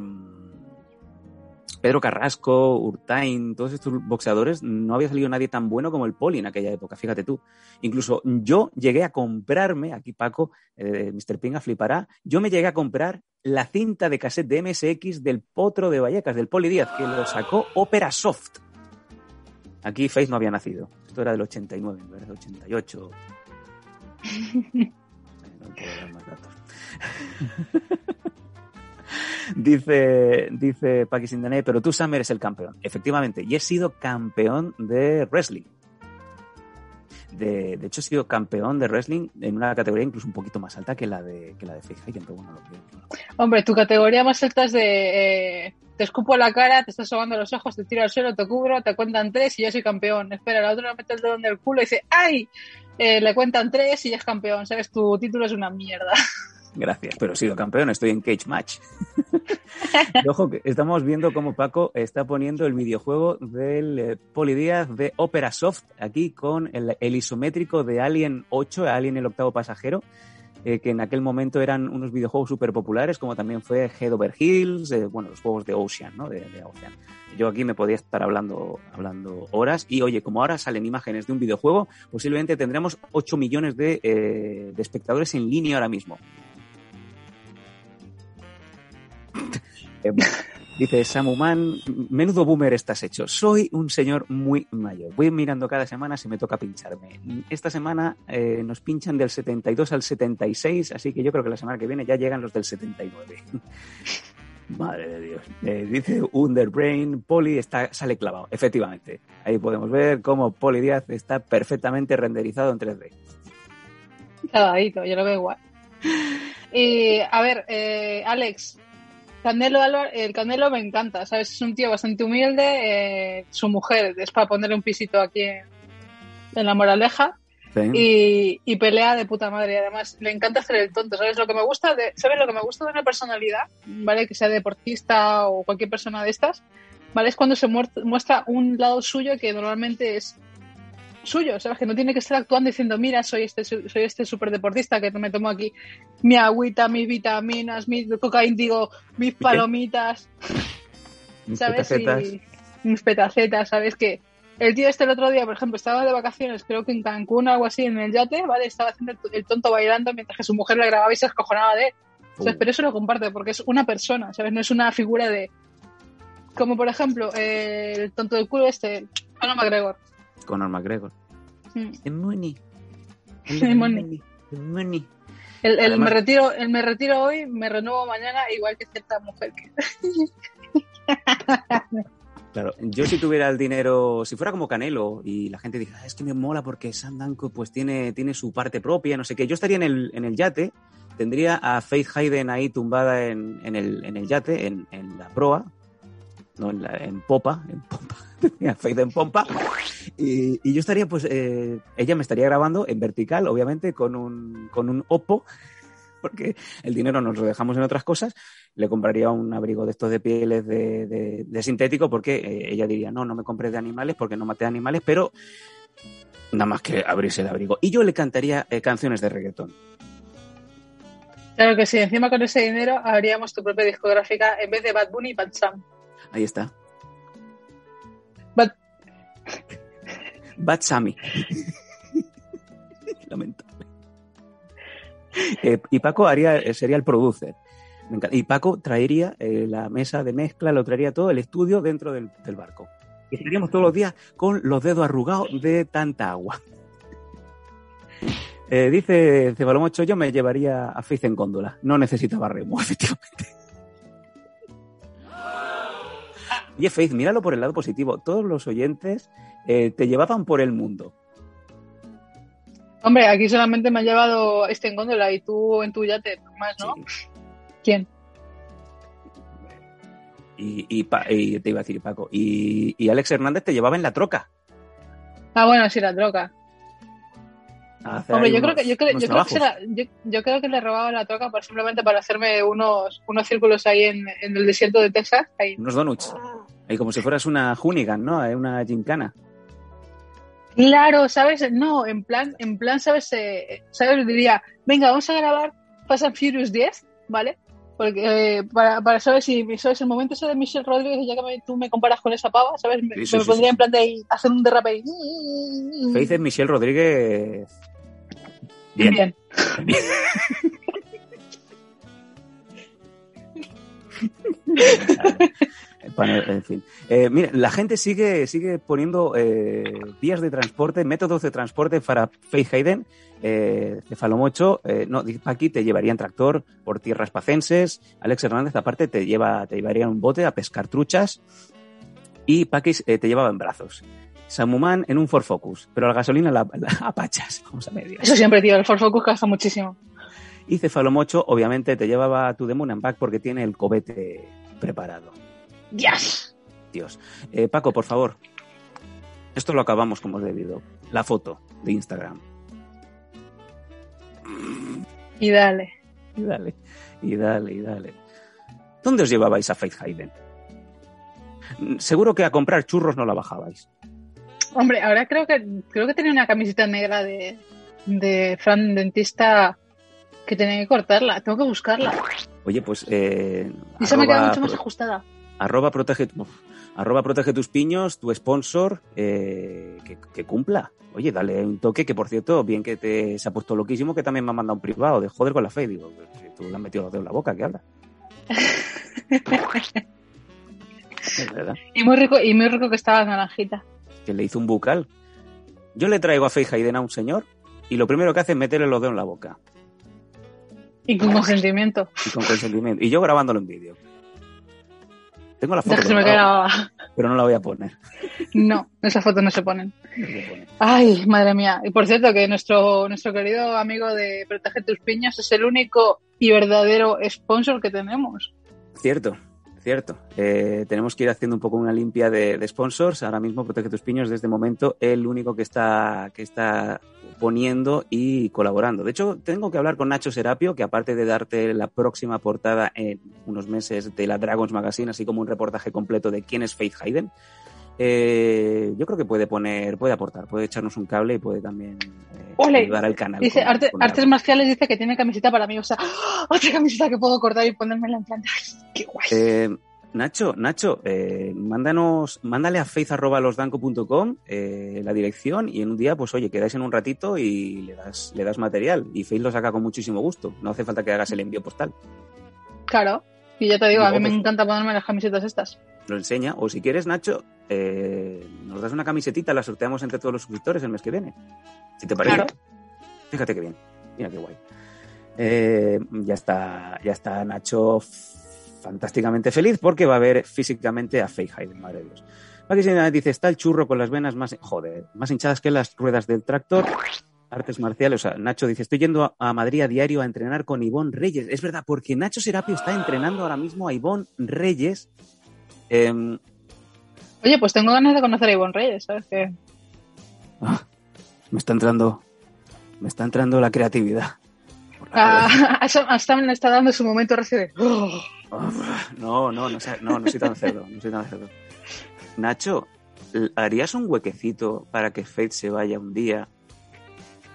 Pedro Carrasco, Urtain, todos estos boxeadores, no había salido nadie tan bueno como el Poli en aquella época, fíjate tú. Incluso yo llegué a comprarme, aquí Paco, eh, Mr. Pinga flipará, yo me llegué a comprar la cinta de cassette de MSX del Potro de Vallecas, del Poli Díaz, que lo sacó Opera Soft. Aquí Face no había nacido. Esto era del 89, no era del 88. [LAUGHS] No puedo dar más datos. [LAUGHS] [LAUGHS] dice, dice Paki Sindané, pero tú, Sam, eres el campeón. Efectivamente, y he sido campeón de wrestling. De, de hecho, he sido campeón de wrestling en una categoría incluso un poquito más alta que la de, que la de Faith Hayden, pero bueno, lo Hombre, tu categoría más alta es de eh, te escupo la cara, te estás sobando los ojos, te tiro al suelo, te cubro, te cuentan tres y ya soy campeón. Espera, la otra le mete el dedo en el culo y dice ¡ay! Eh, le cuentan tres y ya es campeón. ¿Sabes? Tu título es una mierda. [LAUGHS] Gracias, pero he sido campeón, estoy en Cage Match. [LAUGHS] Y ojo, que estamos viendo cómo Paco está poniendo el videojuego del eh, Poli Díaz de Opera Soft, aquí con el, el isométrico de Alien 8, Alien el octavo pasajero, eh, que en aquel momento eran unos videojuegos súper populares, como también fue Head Over Heels, eh, bueno, los juegos de Ocean, ¿no? De, de Ocean. Yo aquí me podía estar hablando, hablando horas, y oye, como ahora salen imágenes de un videojuego, posiblemente tendremos 8 millones de, eh, de espectadores en línea ahora mismo. Eh, dice Samuman, menudo boomer estás hecho. Soy un señor muy mayor. Voy mirando cada semana si me toca pincharme. Esta semana eh, nos pinchan del 72 al 76, así que yo creo que la semana que viene ya llegan los del 79. [LAUGHS] Madre de Dios. Eh, dice Underbrain, Poli está, sale clavado. Efectivamente. Ahí podemos ver cómo Poli Díaz está perfectamente renderizado en 3D. Clavadito, yo lo veo igual. Y a ver, eh, Alex, Canelo Álvar- el Canelo me encanta, ¿sabes? Es un tío bastante humilde. eh, su mujer es para ponerle un pisito aquí en, en la moraleja. ¿Sí? y, y pelea de puta madre. Y además, le encanta hacer el tonto. ¿Sabes lo que me gusta? De, ¿Sabes lo que me gusta de una personalidad? ¿Vale? Que sea deportista o cualquier persona de estas. ¿Vale? Es cuando se muestra un lado suyo que normalmente es suyo, ¿sabes? Que no tiene que estar actuando diciendo, mira, soy este soy este superdeportista que me tomo aquí mi agüita, mis vitaminas, mi coca índigo, mis palomitas, [LAUGHS] Mis ¿sabes? petacetas. Y mis petacetas, ¿sabes? Que el tío este el otro día, por ejemplo, estaba de vacaciones, creo que en Cancún o algo así, en el yate, ¿vale? Estaba haciendo el, tonto bailando mientras que su mujer le grababa y se escojonaba de él. ¿sabes? Uh. Pero eso lo comparte porque es una persona, ¿sabes? No es una figura de... Como por ejemplo, eh, el tonto del culo este, Conor McGregor. Conor McGregor. Mm. The money. The [LAUGHS] money. The money. El, el Además- me retiro, el me retiro hoy, me renuevo mañana, igual que cierta mujer que... [LAUGHS] Claro, yo si tuviera el dinero, si fuera como Canelo y la gente dijera, "Ah, es que me mola porque Sam Danko pues tiene, tiene su parte propia, no sé qué, yo estaría en el, en el yate, tendría a Faith Hayden ahí tumbada en, en, el, en el yate, en, en la proa, no en, la, en popa, en pompa, [LAUGHS] tenía en pompa, y, y yo estaría pues, eh, ella me estaría grabando en vertical, obviamente, con un, con un Oppo, porque el dinero nos lo dejamos en otras cosas, le compraría un abrigo de estos de pieles de, de- sintético porque eh, ella diría, no, no me compré de animales porque no maté animales, pero nada más que abrirse el abrigo. Y yo le cantaría eh, canciones de reggaetón. Claro que sí, encima con ese dinero haríamos tu propia discográfica en vez de Bad Bunny y Bad Sam. Ahí está. Bad- Bad Sammy. Lamentable. Eh, y Paco haría, eh, sería el producer. Me. Y Paco traería eh, la mesa de mezcla, lo traería todo, el estudio dentro del, del barco. Y estaríamos todos los días con los dedos arrugados de tanta agua. Eh, dice Cebalomocho, yo me llevaría a Faith en góndola. No necesitaba remo, [LAUGHS] efectivamente. Oye, Faith, míralo por el lado positivo. Todos los oyentes eh, te llevaban por el mundo. Hombre, aquí solamente me ha llevado este en góndola y tú en tu yate, más, ¿no? Sí. ¿Quién? Y, y te iba a decir Paco. Y, y Alex Hernández te llevaba en la troca. Ah, bueno, sí, la troca. Hombre, yo creo que, yo creo, yo creo que, se trabajos. la- yo, yo creo que le robaba la troca por, simplemente para hacerme unos, unos círculos ahí en, en el desierto de Texas. Ahí. Unos donuts. Ahí como si fueras una hoonigan, ¿no? Eh, Una gincana. Claro, ¿sabes? No, en plan, en plan, ¿sabes? Eh, ¿Sabes? Diría, venga, vamos a grabar Fast and Furious 10, ¿vale? Porque, eh, para, para saber si sabes el momento ese de Michelle Rodríguez, ya que me- tú me comparas con esa pava, ¿sabes? Me, Sí, sí, me sí, pondría en plan de ahí, hacer un derrape ahí. Faith es Michelle Rodríguez. Bien. Bien. [LAUGHS] En fin. Eh, mira, la gente sigue, sigue poniendo eh, vías de transporte, métodos de transporte para Faith Hayden. Eh, Cefalomocho, eh, no, aquí te llevaría en tractor por tierras pacenses. Alex Hernández, aparte, te, lleva, te llevaría en un bote a pescar truchas. Y Paquis te llevaba en brazos. Samuman en un Ford Focus, pero la gasolina la, apachas. [LAUGHS] Vamos a medias. Eso siempre, tío, el Ford Focus gasta muchísimo. Y Cefalomocho, obviamente, te llevaba a tu The Moon and Back porque tiene el cobete preparado. ¡Yes! Dios. Eh, Paco, por favor. Esto lo acabamos como es debido. La foto de Instagram. Y dale. Y dale, y dale, y dale. ¿Dónde os llevabais a Faith Hayden? Seguro que a comprar churros no la bajabais. Hombre, ahora creo que creo que tenía una camiseta negra de, de Fran Dentista que tenía que cortarla. Tengo que buscarla. Oye, pues. Eh, Y se me queda mucho más ajustada. Arroba protege, uf, arroba protege tus piños, tu sponsor, eh, que, que cumpla. Oye, dale un toque, que por cierto, bien que te se ha puesto loquísimo, que también me ha mandado un privado de joder con la fe. Digo, si tú le has metido los dedos en la boca, ¿qué habla? [LAUGHS] Es verdad, Y muy rico, y muy rico que estaba la naranjita. que le hizo un bucal. Yo le traigo a Faye Hayden a un señor y lo primero que hace es meterle los dedos en la boca Y con consentimiento. y con consentimiento. Y yo grabándolo en vídeo. Tengo la foto, se pero no la voy a poner. No, esas fotos no se ponen. No a poner. Ay, madre mía. Y por cierto, que nuestro, nuestro querido amigo de Protege tus piñas es el único y verdadero sponsor que tenemos. Cierto, cierto. Eh, tenemos que ir haciendo un poco una limpia de, de sponsors. Ahora mismo Protege tus piños desde momento el único que está, que está poniendo y colaborando. De hecho, tengo que hablar con Nacho Serapio, que aparte de darte la próxima portada en unos meses de la Dragons Magazine, así como un reportaje completo de quién es Faith Hayden, eh, yo creo que puede poner, puede aportar, puede echarnos un cable y puede también eh, ayudar al canal. Dice, con- arte- con Artes. Marciales dice que tiene camiseta para mí. O sea, [GASPS] otra camiseta que puedo cortar y ponérmela en plan. [LAUGHS] ¡Ay, qué guay! Eh, Nacho, Nacho, eh, mándanos, mándale a faith.losdanco.com eh, la dirección y en un día, pues oye, quedáis en un ratito y le das, le das material. Y Faith lo saca con muchísimo gusto. No hace falta que hagas el envío postal. Claro. Y ya te digo, a mí me pues, encanta ponerme las camisetas estas. Lo enseña. O si quieres, Nacho, eh, nos das una camisetita, la sorteamos entre todos los suscriptores el mes que viene. Si te parece. Claro. Fíjate qué bien. Mira qué guay. Eh, ya está, ya está Nacho fantásticamente feliz porque va a ver físicamente a Faye Hayden, madre de Dios. Paqui Sena dice, está el churro con las venas más, joder, más hinchadas que las ruedas del tractor. Artes marciales, o sea, Nacho dice, estoy yendo a, a Madrid a diario a entrenar con Ivonne Reyes. Es verdad, porque Nacho Serapio está entrenando ahora mismo a Ivonne Reyes. Em, Oye, pues tengo ganas de conocer a Ivonne Reyes, ¿sabes? Que ah, me está entrando, me está entrando la creatividad. Ah, [LAUGHS] está dando su momento recibe. No, no, no, sé- no, no soy tan cerdo, no soy tan cerdo. Nacho, ¿harías un huequecito para que Faith se vaya un día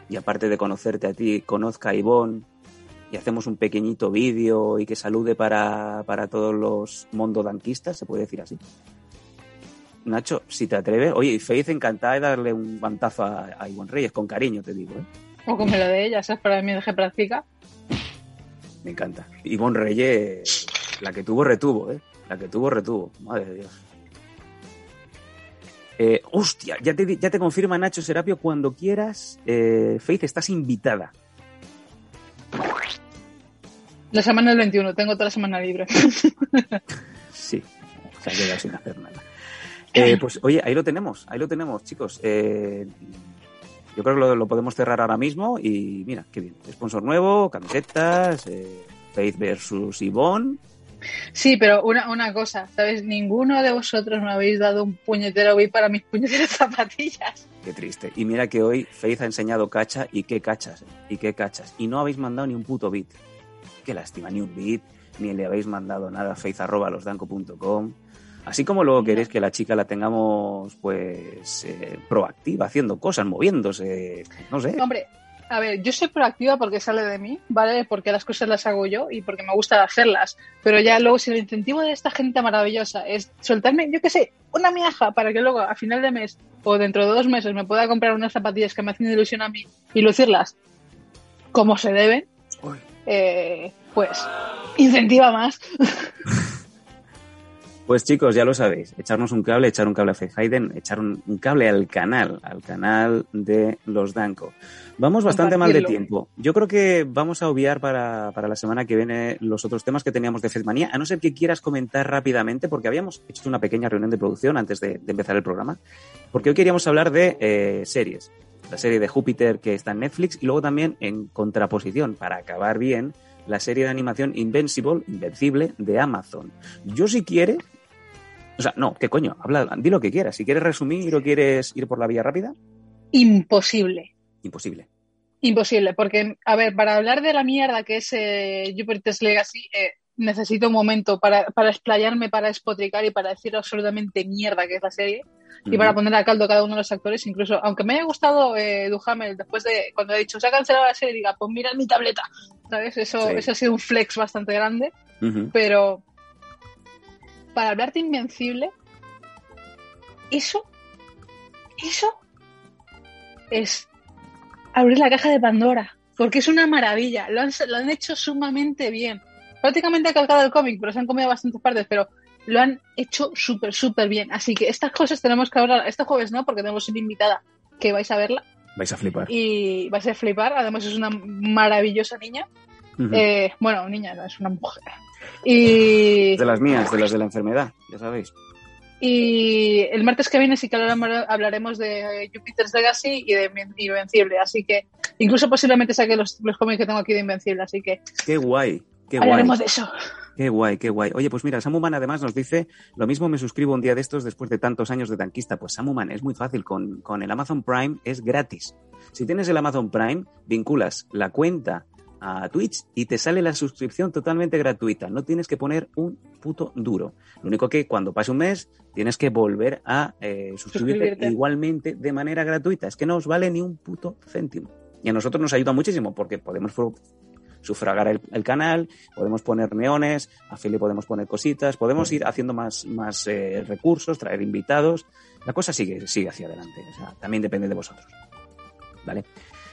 y aparte de conocerte a ti, conozca a Ivonne y hacemos un pequeñito vídeo y que salude para, para todos los mondodanquistas, se puede decir así? Nacho, si te atreves, oye, Faith encantada de darle un guantazo a, a Ivonne Reyes, con cariño te digo, ¿eh? O como la de ella, ¿sabes? Para mí deje práctica. Me encanta. Ivonne Reyes, la que tuvo, retuvo, ¿eh? La que tuvo, retuvo. Madre de Dios. Eh, hostia, ya te, ya te confirma Nacho Serapio, cuando quieras, eh, Faith, estás invitada. La semana del 21, tengo toda la semana libre. [LAUGHS] Sí, se ha quedado sin hacer nada. Eh, pues oye, ahí lo tenemos, ahí lo tenemos, chicos. Eh, yo creo que lo, lo podemos cerrar ahora mismo y mira, qué bien. Sponsor nuevo, camisetas, eh, Faith versus Ivonne. Sí, pero una, una cosa, ¿sabes? Ninguno de vosotros me habéis dado un puñetero bit para mis puñeteras [LAUGHS] zapatillas. Qué triste. Y mira que hoy Faith ha enseñado cacha y qué cachas, y qué cachas. Y no habéis mandado ni un puto bit. Qué lástima, ni un bit, ni le habéis mandado nada a faith.losdanco.com. Así como luego queréis que la chica la tengamos, pues, eh, proactiva, haciendo cosas, moviéndose, no sé. Hombre, a ver, yo soy proactiva porque sale de mí, ¿vale? Porque las cosas las hago yo y porque me gusta hacerlas. Pero ya luego, si el incentivo de esta gente maravillosa es soltarme, yo qué sé, una miaja para que luego a final de mes o dentro de dos meses me pueda comprar unas zapatillas que me hacen ilusión a mí y lucirlas como se deben, eh, pues incentiva más. [LAUGHS] Pues chicos, ya lo sabéis, echarnos un cable, echar un cable a Faith Hayden, echar un, un cable al canal, al canal de los Danco. Vamos bastante mal de tiempo. Yo creo que vamos a obviar para, para la semana que viene los otros temas que teníamos de Fedmanía, a no ser que quieras comentar rápidamente, porque habíamos hecho una pequeña reunión de producción antes de, de empezar el programa, porque hoy queríamos hablar de eh, series. La serie de Júpiter que está en Netflix y luego también en contraposición, para acabar bien, la serie de animación Invincible, Invencible, de Amazon. Yo si quieres, o sea, no, ¿qué coño? Habla, di lo que quieras. Si quieres resumir o quieres ir por la vía rápida, Imposible. imposible. Imposible, porque, a ver, para hablar de la mierda que es eh, Jupiter's Legacy, eh, necesito un momento para, para explayarme, para espotricar y para decir absolutamente mierda que es la serie y para poner a caldo cada uno de los actores, incluso, aunque me haya gustado eh, Duhamel, después de cuando he dicho se ha cancelado la serie, diga, pues mira mi tableta, ¿sabes? Eso, Sí. eso ha sido un flex bastante grande, pero para hablar de Invencible, eso, eso es abrir la caja de Pandora, porque es una maravilla, lo han, lo han hecho sumamente bien. Prácticamente ha calcado el cómic, pero se han comido bastantes partes, pero lo han hecho súper, súper bien. Así que estas cosas tenemos que hablar, este jueves no, porque tenemos una invitada que vais a verla Vais a flipar. y vais a flipar. Además es una maravillosa niña. Eh, bueno, niña, no, es una mujer. Y, De las mías, de las de la enfermedad, ya sabéis. y el martes que viene sí que hablaremos- de Jupiter's Legacy y de Invencible. Así que incluso posiblemente saque los, los cómics que tengo aquí de Invencible. Así que Qué guay, qué guay. hablaremos de eso. Qué guay, qué guay. Oye, pues mira, Samuman además nos dice, lo mismo me suscribo un día de estos después de tantos años de tanquista. Pues Samuman es muy fácil, con, con el Amazon Prime es gratis. Si tienes el Amazon Prime, vinculas la cuenta a Twitch y te sale la suscripción totalmente gratuita. No tienes que poner un puto duro. Lo único que cuando pase un mes tienes que volver a eh, suscribirte Suscribirte. igualmente de manera gratuita. Es que no os vale ni un puto céntimo. Y a nosotros nos ayuda muchísimo porque podemos sufragar el, el canal, podemos poner neones, a Philly podemos poner cositas, podemos ir haciendo más, más eh, recursos, traer invitados. La cosa sigue, sigue hacia adelante. O sea, también depende de vosotros. ¿Vale?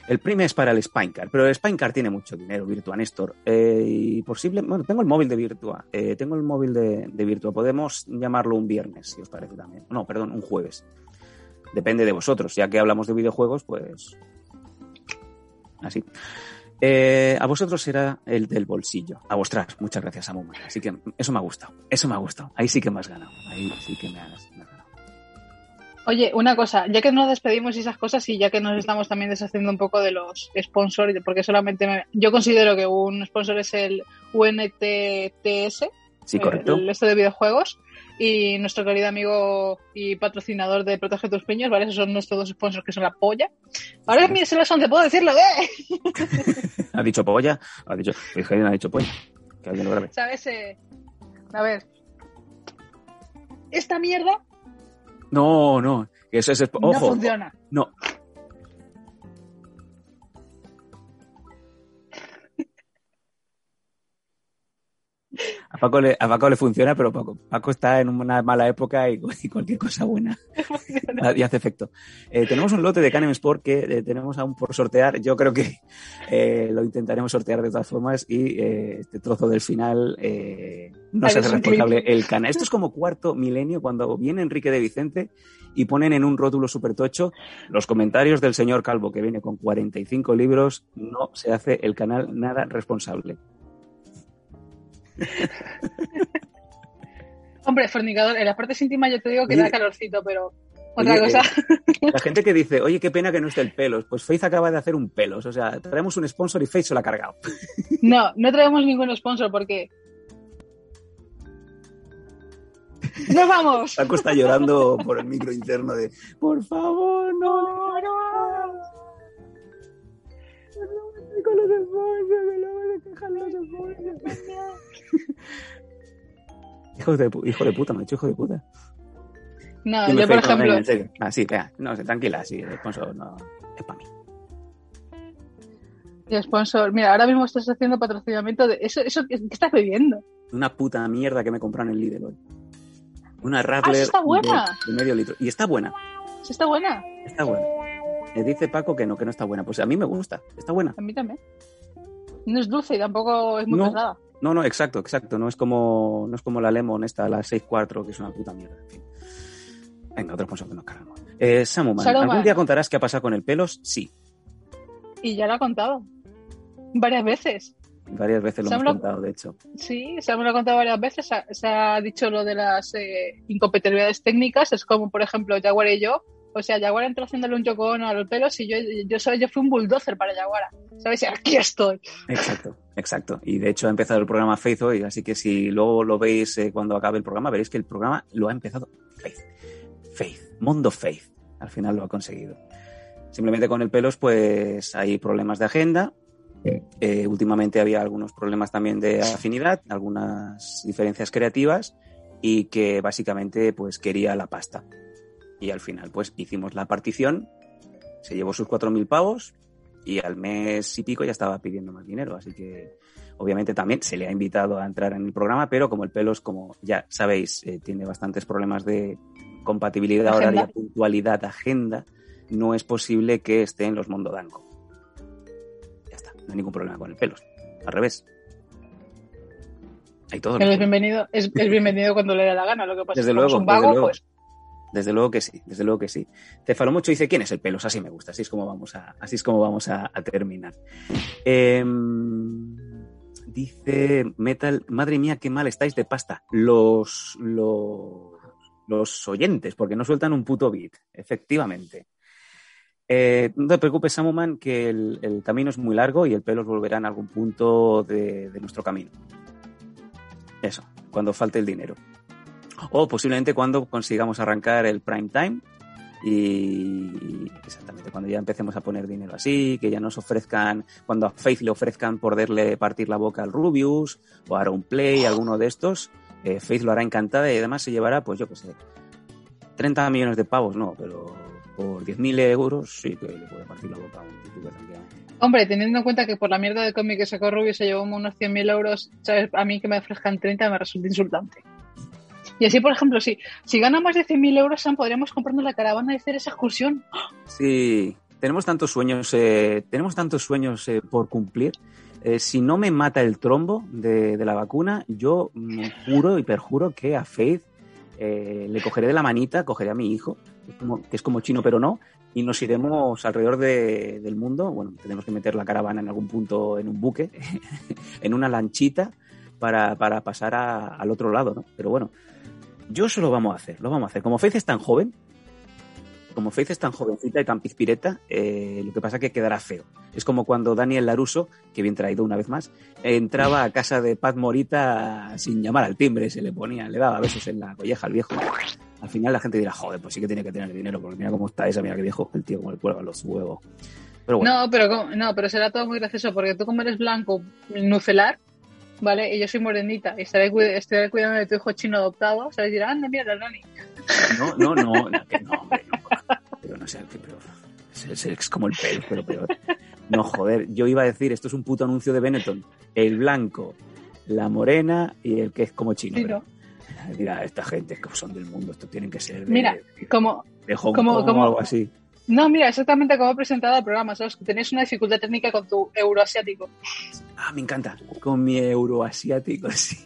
El prime es para el Spinecard, pero el Spinecard tiene mucho dinero, Virtua Néstor. Eh, y posible, bueno, tengo el móvil de Virtua, eh, tengo el móvil de, Virtua. Podemos llamarlo un viernes, si os parece también. No, perdón, un jueves. Depende de vosotros, ya que hablamos de videojuegos, pues así. Eh, a vosotros será el del bolsillo. A vosotras, muchas gracias, Amuma. Así que eso me ha gustado. Eso me ha gustado. Ahí sí que me has ganado. Ahí sí que me has ganado. Oye, una cosa, ya que nos despedimos y esas cosas y ya que nos estamos también deshaciendo un poco de los sponsors, porque solamente me- yo considero que un sponsor es el UNTTS, Sí, correcto. el este de videojuegos, y nuestro querido amigo y patrocinador de Protege tus Piños, ¿vale? Esos son nuestros dos sponsors que son la polla. Ahora mira, se las 11, puedo decirlo, ¿eh? [LAUGHS] Ha dicho polla, ha dicho, Jaime ha dicho polla. Que alguien lo grabe. ¿Sabes? Eh, a ver. Esta mierda No, no, eso es, no ojo, funciona. no. Paco, le, a Paco le funciona, pero Paco, Paco está en una mala época y, y cualquier cosa buena [LAUGHS] y hace efecto. Eh, tenemos un lote de Canem Sport que eh, tenemos aún por sortear. Yo creo que eh, lo intentaremos sortear de todas formas y este trozo del final no se hace responsable el canal. Esto es como cuarto milenio cuando viene Enrique de Vicente y ponen en un rótulo super tocho los comentarios del señor Calvo que viene con 45 libros. No se hace el canal nada responsable. [LAUGHS] Hombre, fornicador, en las partes íntimas yo te digo que Oye. da calorcito, pero otra Oye, cosa. eh, la gente que dice, oye, qué pena que no esté el pelos. Pues Faith acaba de hacer un pelos. O sea, traemos un sponsor y Faith se lo ha cargado. [LAUGHS] No, no traemos ningún sponsor porque. ¡Nos vamos! Paco está llorando por el micro interno de, por favor, no, no. Con los [LAUGHS] Hijo de, hijo de puta, me ha dicho hijo de puta. No, yo por ejemplo. en serio. Ah, sí, venga, no, tranquila, sí, el sponsor no, es para mí. y sponsor. Mira, ahora mismo estás haciendo patrocinamiento de. ¿Eso, eso qué estás bebiendo? Una puta mierda que me compraron en Lidl hoy. Una Radler está buena. De, de medio litro. Y está buena, ¿Sí está buena? está buena. Me dice Paco que no, que no está buena. Pues a mí me gusta, está buena. A mí también. No es dulce y tampoco es muy No. pesada. No, no, exacto, exacto. No es como, no es como la Lemon esta, la 6.4, que es una puta mierda. En fin. Venga, otro sponsor que nos cargamos. Eh, Samuman, Saruman. ¿algún día contarás qué ha pasado con el pelos? Sí. Y ya lo ha contado. Varias veces. Varias veces lo Sam hemos lo- contado, de hecho. Sí, se lo ha contado varias veces. Se ha, se ha dicho lo de las eh, incompatibilidades técnicas. Es como, por ejemplo, Jaguar y yo. O sea, Jaguar entró haciéndole un chocón a los pelos y yo, yo, soy- yo fui un bulldozer para Jaguar. ¿Sabes? Y aquí estoy. Exacto, exacto. Y de hecho ha empezado el programa Faith hoy, así que si luego lo veis eh, cuando acabe el programa, veréis que el programa lo ha empezado Faith. Faith, Mundo Faith. Al final lo ha conseguido. Simplemente con el pelos, pues hay problemas de agenda. Eh, últimamente había algunos problemas también de afinidad, algunas diferencias creativas y que básicamente pues quería la pasta. Y al final pues hicimos la partición, se llevó sus 4.000 pavos y al mes y pico ya estaba pidiendo más dinero. Así que obviamente también se le ha invitado a entrar en el programa, pero como el pelos, como ya sabéis, eh, tiene bastantes problemas de compatibilidad Agenda. horaria, puntualidad, agenda, no es posible que esté en los Mondodanco. Ya está, no hay ningún problema con el pelos. Al revés. Hay todo. Él es bienvenido, es, es bienvenido cuando le da la gana. Lo que pasa Desde es que luego, es un vago, desde luego. pues Desde luego que sí, desde luego que sí. Cefalomucho dice, ¿quién es el pelos? Así me gusta, así es como vamos a, así es como vamos a terminar. Em, dice Metal, madre mía, qué mal estáis de pasta. Los, los, los oyentes, porque no sueltan un puto beat, efectivamente. Eh, no te preocupes, Samuman, que el, el camino es muy largo y el pelos volverá en algún punto de, de nuestro camino. Eso, cuando falte el dinero. O posiblemente cuando consigamos arrancar el prime time y exactamente cuando ya empecemos a poner dinero así, que ya nos ofrezcan, cuando a Faith le ofrezcan poderle partir la boca al Rubius o a un Play, alguno de estos, eh, Faith lo hará encantada y además se llevará, pues yo qué sé, 30 millones de pavos, no, pero por 10.000 euros sí que le puede partir la boca a un youtuber. Hombre, teniendo en cuenta que por la mierda de cómic que sacó Rubio se llevó unos 100.000 euros, ¿sabes? A mí que me ofrezcan 30 me resulta insultante. Y así, por ejemplo, si, si gana más de 100.000 euros, Sam, podríamos comprarnos la caravana y hacer esa excursión. Sí, tenemos tantos sueños, eh, tenemos tantos sueños eh, por cumplir. Eh, si no me mata el trombo de, la vacuna, yo mm, juro y perjuro que a Faith eh, le cogeré de la manita, cogeré a mi hijo, que es como, chino pero no, y nos iremos alrededor de- del mundo. Bueno, tenemos que meter la caravana en algún punto, en un buque, [LAUGHS] en una lanchita, para, para pasar a- al otro lado, ¿no? Pero bueno, yo eso lo vamos a hacer, lo vamos a hacer. Como Faith es tan joven, como Faith es tan jovencita y tan pizpireta, eh, lo que pasa es que quedará feo. Es como cuando Daniel Laruso, que bien traído una vez más, entraba a casa de Pat Morita sin llamar al timbre, se le ponía, le daba besos en la colleja al viejo. Al final la gente dirá, joder, pues sí que tiene que tener dinero, porque mira cómo está esa, mira qué viejo el tío, como le cuelgan los huevos. No, pero no, pero será todo muy gracioso porque tú como eres blanco, nucelar, ¿vale? Y yo soy morenita y estaré, cuid- estaré cuidando de tu hijo chino adoptado, ¿sabes? Dirá, anda, mira, la nani. no, no, no, no, que no, hombre, no. Pero no sé, peor. Es, es- como el pelo, pero peor. No, joder, yo iba a decir, esto es un puto anuncio de Benetton. El blanco, la morena y el que es como chino. Sí. ¿no? Dirá, esta gente que son del mundo, esto tienen que ser de, Mira, como, de Hong como- Kong como- o algo así. No, mira, exactamente como he presentado el programa, ¿sabes? Que tenéis una dificultad técnica con tu euroasiático. Ah, me encanta. Con mi euroasiático, [LAUGHS] sí.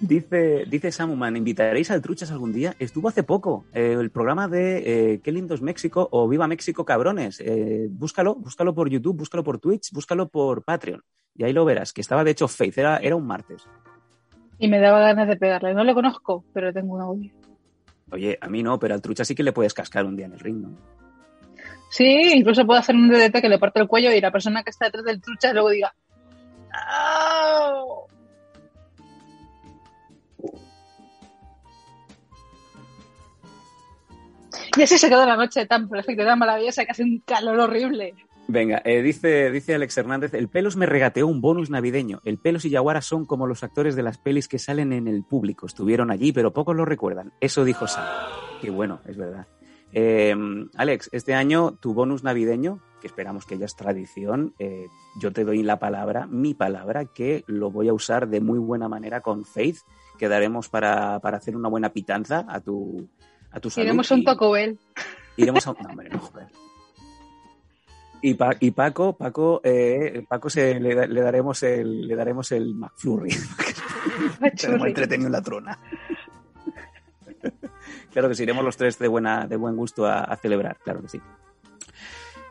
Dice, dice Samuman, ¿invitaréis al Truchas algún día? Estuvo hace poco eh, el programa de eh, Qué lindo es México o Viva México cabrones. Eh, búscalo, búscalo por YouTube, búscalo por Twitch, búscalo por Patreon. Y ahí lo verás, que estaba de hecho Faith, era, era un martes. Y me daba ganas de pegarle. No le conozco, pero tengo un audio. Oye, a mí no, pero al Trucha sí que le puedes cascar un día en el ring, ¿no? Sí, incluso puedo hacer un DDT que le parte el cuello y la persona que está detrás del trucha luego diga. "Au". Y así se quedó la noche tan perfecta, tan maravillosa, que hace un calor horrible. Venga, eh, dice, dice Alex Hernández, el Pelos me regateó un bonus navideño. El Pelos y Yaguara son como los actores de las pelis que salen en el público. Estuvieron allí, pero pocos lo recuerdan. Eso dijo Sam. Qué bueno, es verdad. Eh, Alex, este año tu bonus navideño, que esperamos que ya es tradición, eh, yo te doy la palabra, mi palabra, que lo voy a usar de muy buena manera con Faith. Quedaremos para, para hacer una buena pitanza a tu, a tu. Iremos a un Taco Bell. Iremos a un... No, hombre, no, joder. Y, Pa- y Paco, Paco, eh, Paco se, le, le daremos el, le daremos el McFlurry. [LAUGHS] Tenemos entretenido en la trona. [LAUGHS] claro que sí, iremos los tres de buena, de buen gusto a, a celebrar, claro que sí.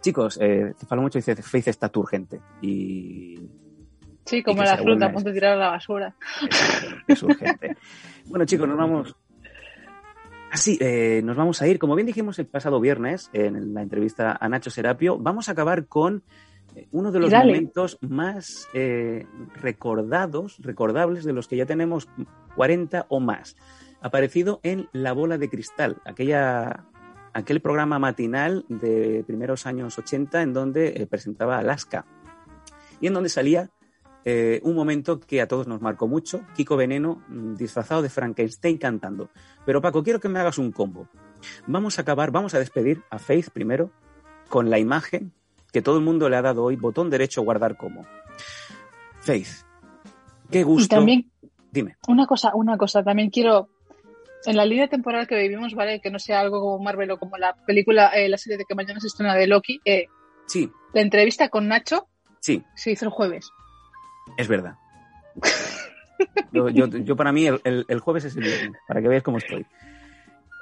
Chicos, eh, Cefalo mucho dice, Faith está urgente. Y Sí, como la fruta, a punto de tirar a la basura. es urgente. bueno, chicos, nos vamos. Así, eh, nos vamos a ir. Como bien dijimos el pasado viernes en la entrevista a Nacho Serapio, vamos a acabar con eh, uno de los Dale. momentos más eh, recordados, recordables de los que ya tenemos 40 o más. Aparecido en La Bola de Cristal, aquella, aquel programa matinal de primeros años 80 en donde eh, presentaba Alaska y en donde salía eh, un momento que a todos nos marcó mucho, Kiko Veneno mm, disfrazado de Frankenstein cantando. Pero Paco, quiero que me hagas un combo. Vamos a acabar, vamos a despedir a Faith primero con la imagen que todo el mundo le ha dado hoy, botón derecho guardar como. Faith, qué Y gusto. también, Dime. una cosa, una cosa, también quiero, en la línea temporal que vivimos, ¿vale? Que no sea algo como Marvel o como la película, eh, la serie de que mañana se estrena de Loki, eh, Sí, la entrevista con Nacho sí, se hizo el jueves. Es verdad. Yo, yo- yo para mí el, el- el jueves es el viernes, para que veas cómo estoy.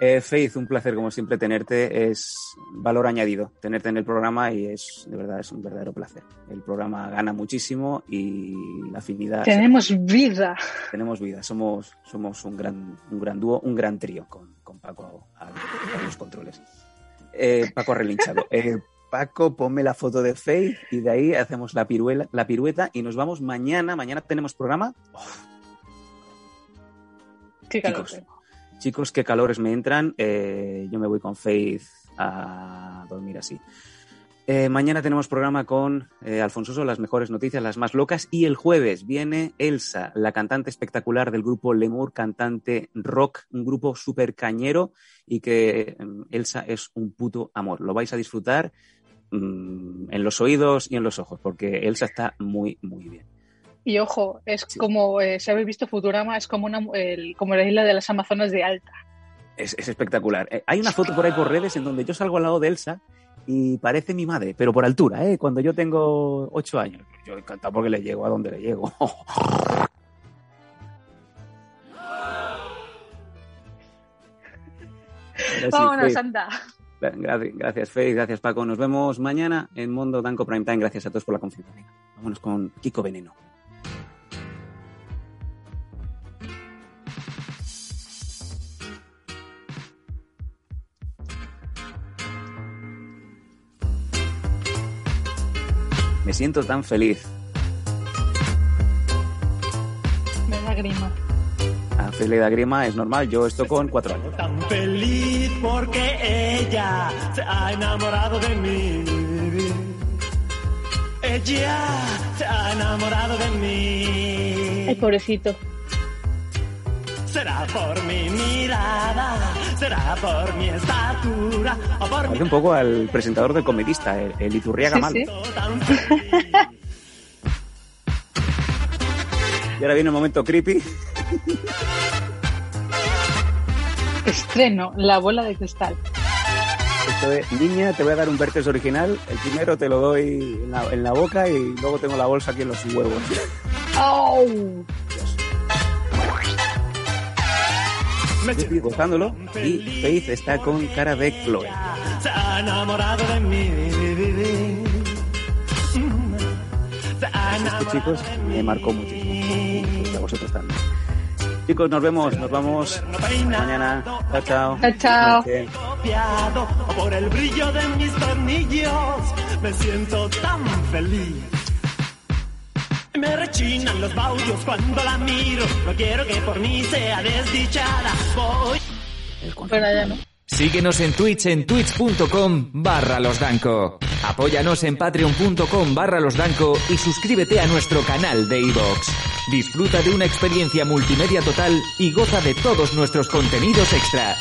Eh, Faith, un placer como siempre tenerte, es valor añadido tenerte en el programa y es de verdad es un verdadero placer. El programa gana muchísimo y la afinidad Tenemos vida. tenemos vida, somos, somos un gran, un gran dúo, un gran trío con, con Paco a, a los controles. Eh, Paco ha relinchado. Eh, Paco, ponme la foto de Faith y de ahí hacemos la piruela, la pirueta y nos vamos mañana. Mañana tenemos programa. Qué calor Chicos. tengo. Chicos, qué calores me entran. Eh, yo me voy con Faith a dormir así. Eh, mañana tenemos programa con eh, Alfonso las mejores noticias, las más locas. Y el jueves viene Elsa, la cantante espectacular del grupo Lemur, cantante rock, un grupo súper cañero. Y que mm, Elsa es un puto amor. Lo vais a disfrutar mm, en los oídos y en los ojos, porque Elsa está muy, muy bien. Y ojo, es Sí. como, eh, si habéis visto Futurama, es como, una, el- como la isla de las Amazonas de Alta. Es, es espectacular. Eh, hay una foto por ahí por redes en donde yo salgo al lado de Elsa y parece mi madre, pero por altura, ¿eh? Cuando yo tengo ocho años. Yo encantado porque le llego a donde le llego. [LAUGHS] Sí, Vámonos, anda. Gracias, gracias, Faith, gracias, Paco. Nos vemos mañana en Mundo Danco Prime Time. Gracias a todos por la confianza. Vámonos con Kiko Veneno. Me siento tan feliz. Me da grima. A Feli da grima es normal. Yo esto con cuatro años. Tan feliz porque ella se ha enamorado de mí. Ella se ha enamorado de mí. Ay, pobrecito. Será por mi mirada, será por mi estatura o por mi Parece un poco al presentador del comedista, el, el Iturriaga Sí, malo. sí. [LAUGHS] Y ahora viene un momento creepy. Estreno La bola de cristal. Esto de, niña, te voy a dar un vértiz original. El primero te lo doy en la, en la boca y luego tengo la bolsa aquí en los huevos. ¡Au! Me Yo estoy gozándolo y Faith está con cara de Chloe. Se ha enamorado de mí. Esto, chicos, me marcó muchísimo. Y a vosotros también. Chicos, nos vemos, nos vamos mañana. Chao, chao. Chao, chao. Por el brillo de mis tornillos. Me siento tan feliz. Me rechinan los baullos cuando la miro. No quiero que por mí sea desdichada. Voy Pero ya no. Síguenos en Twitch en twitch.com barra losdanco. Apóyanos en patreon.com barra losdanco y suscríbete a nuestro canal de iVoox. Disfruta de una experiencia multimedia total y goza de todos nuestros contenidos extra.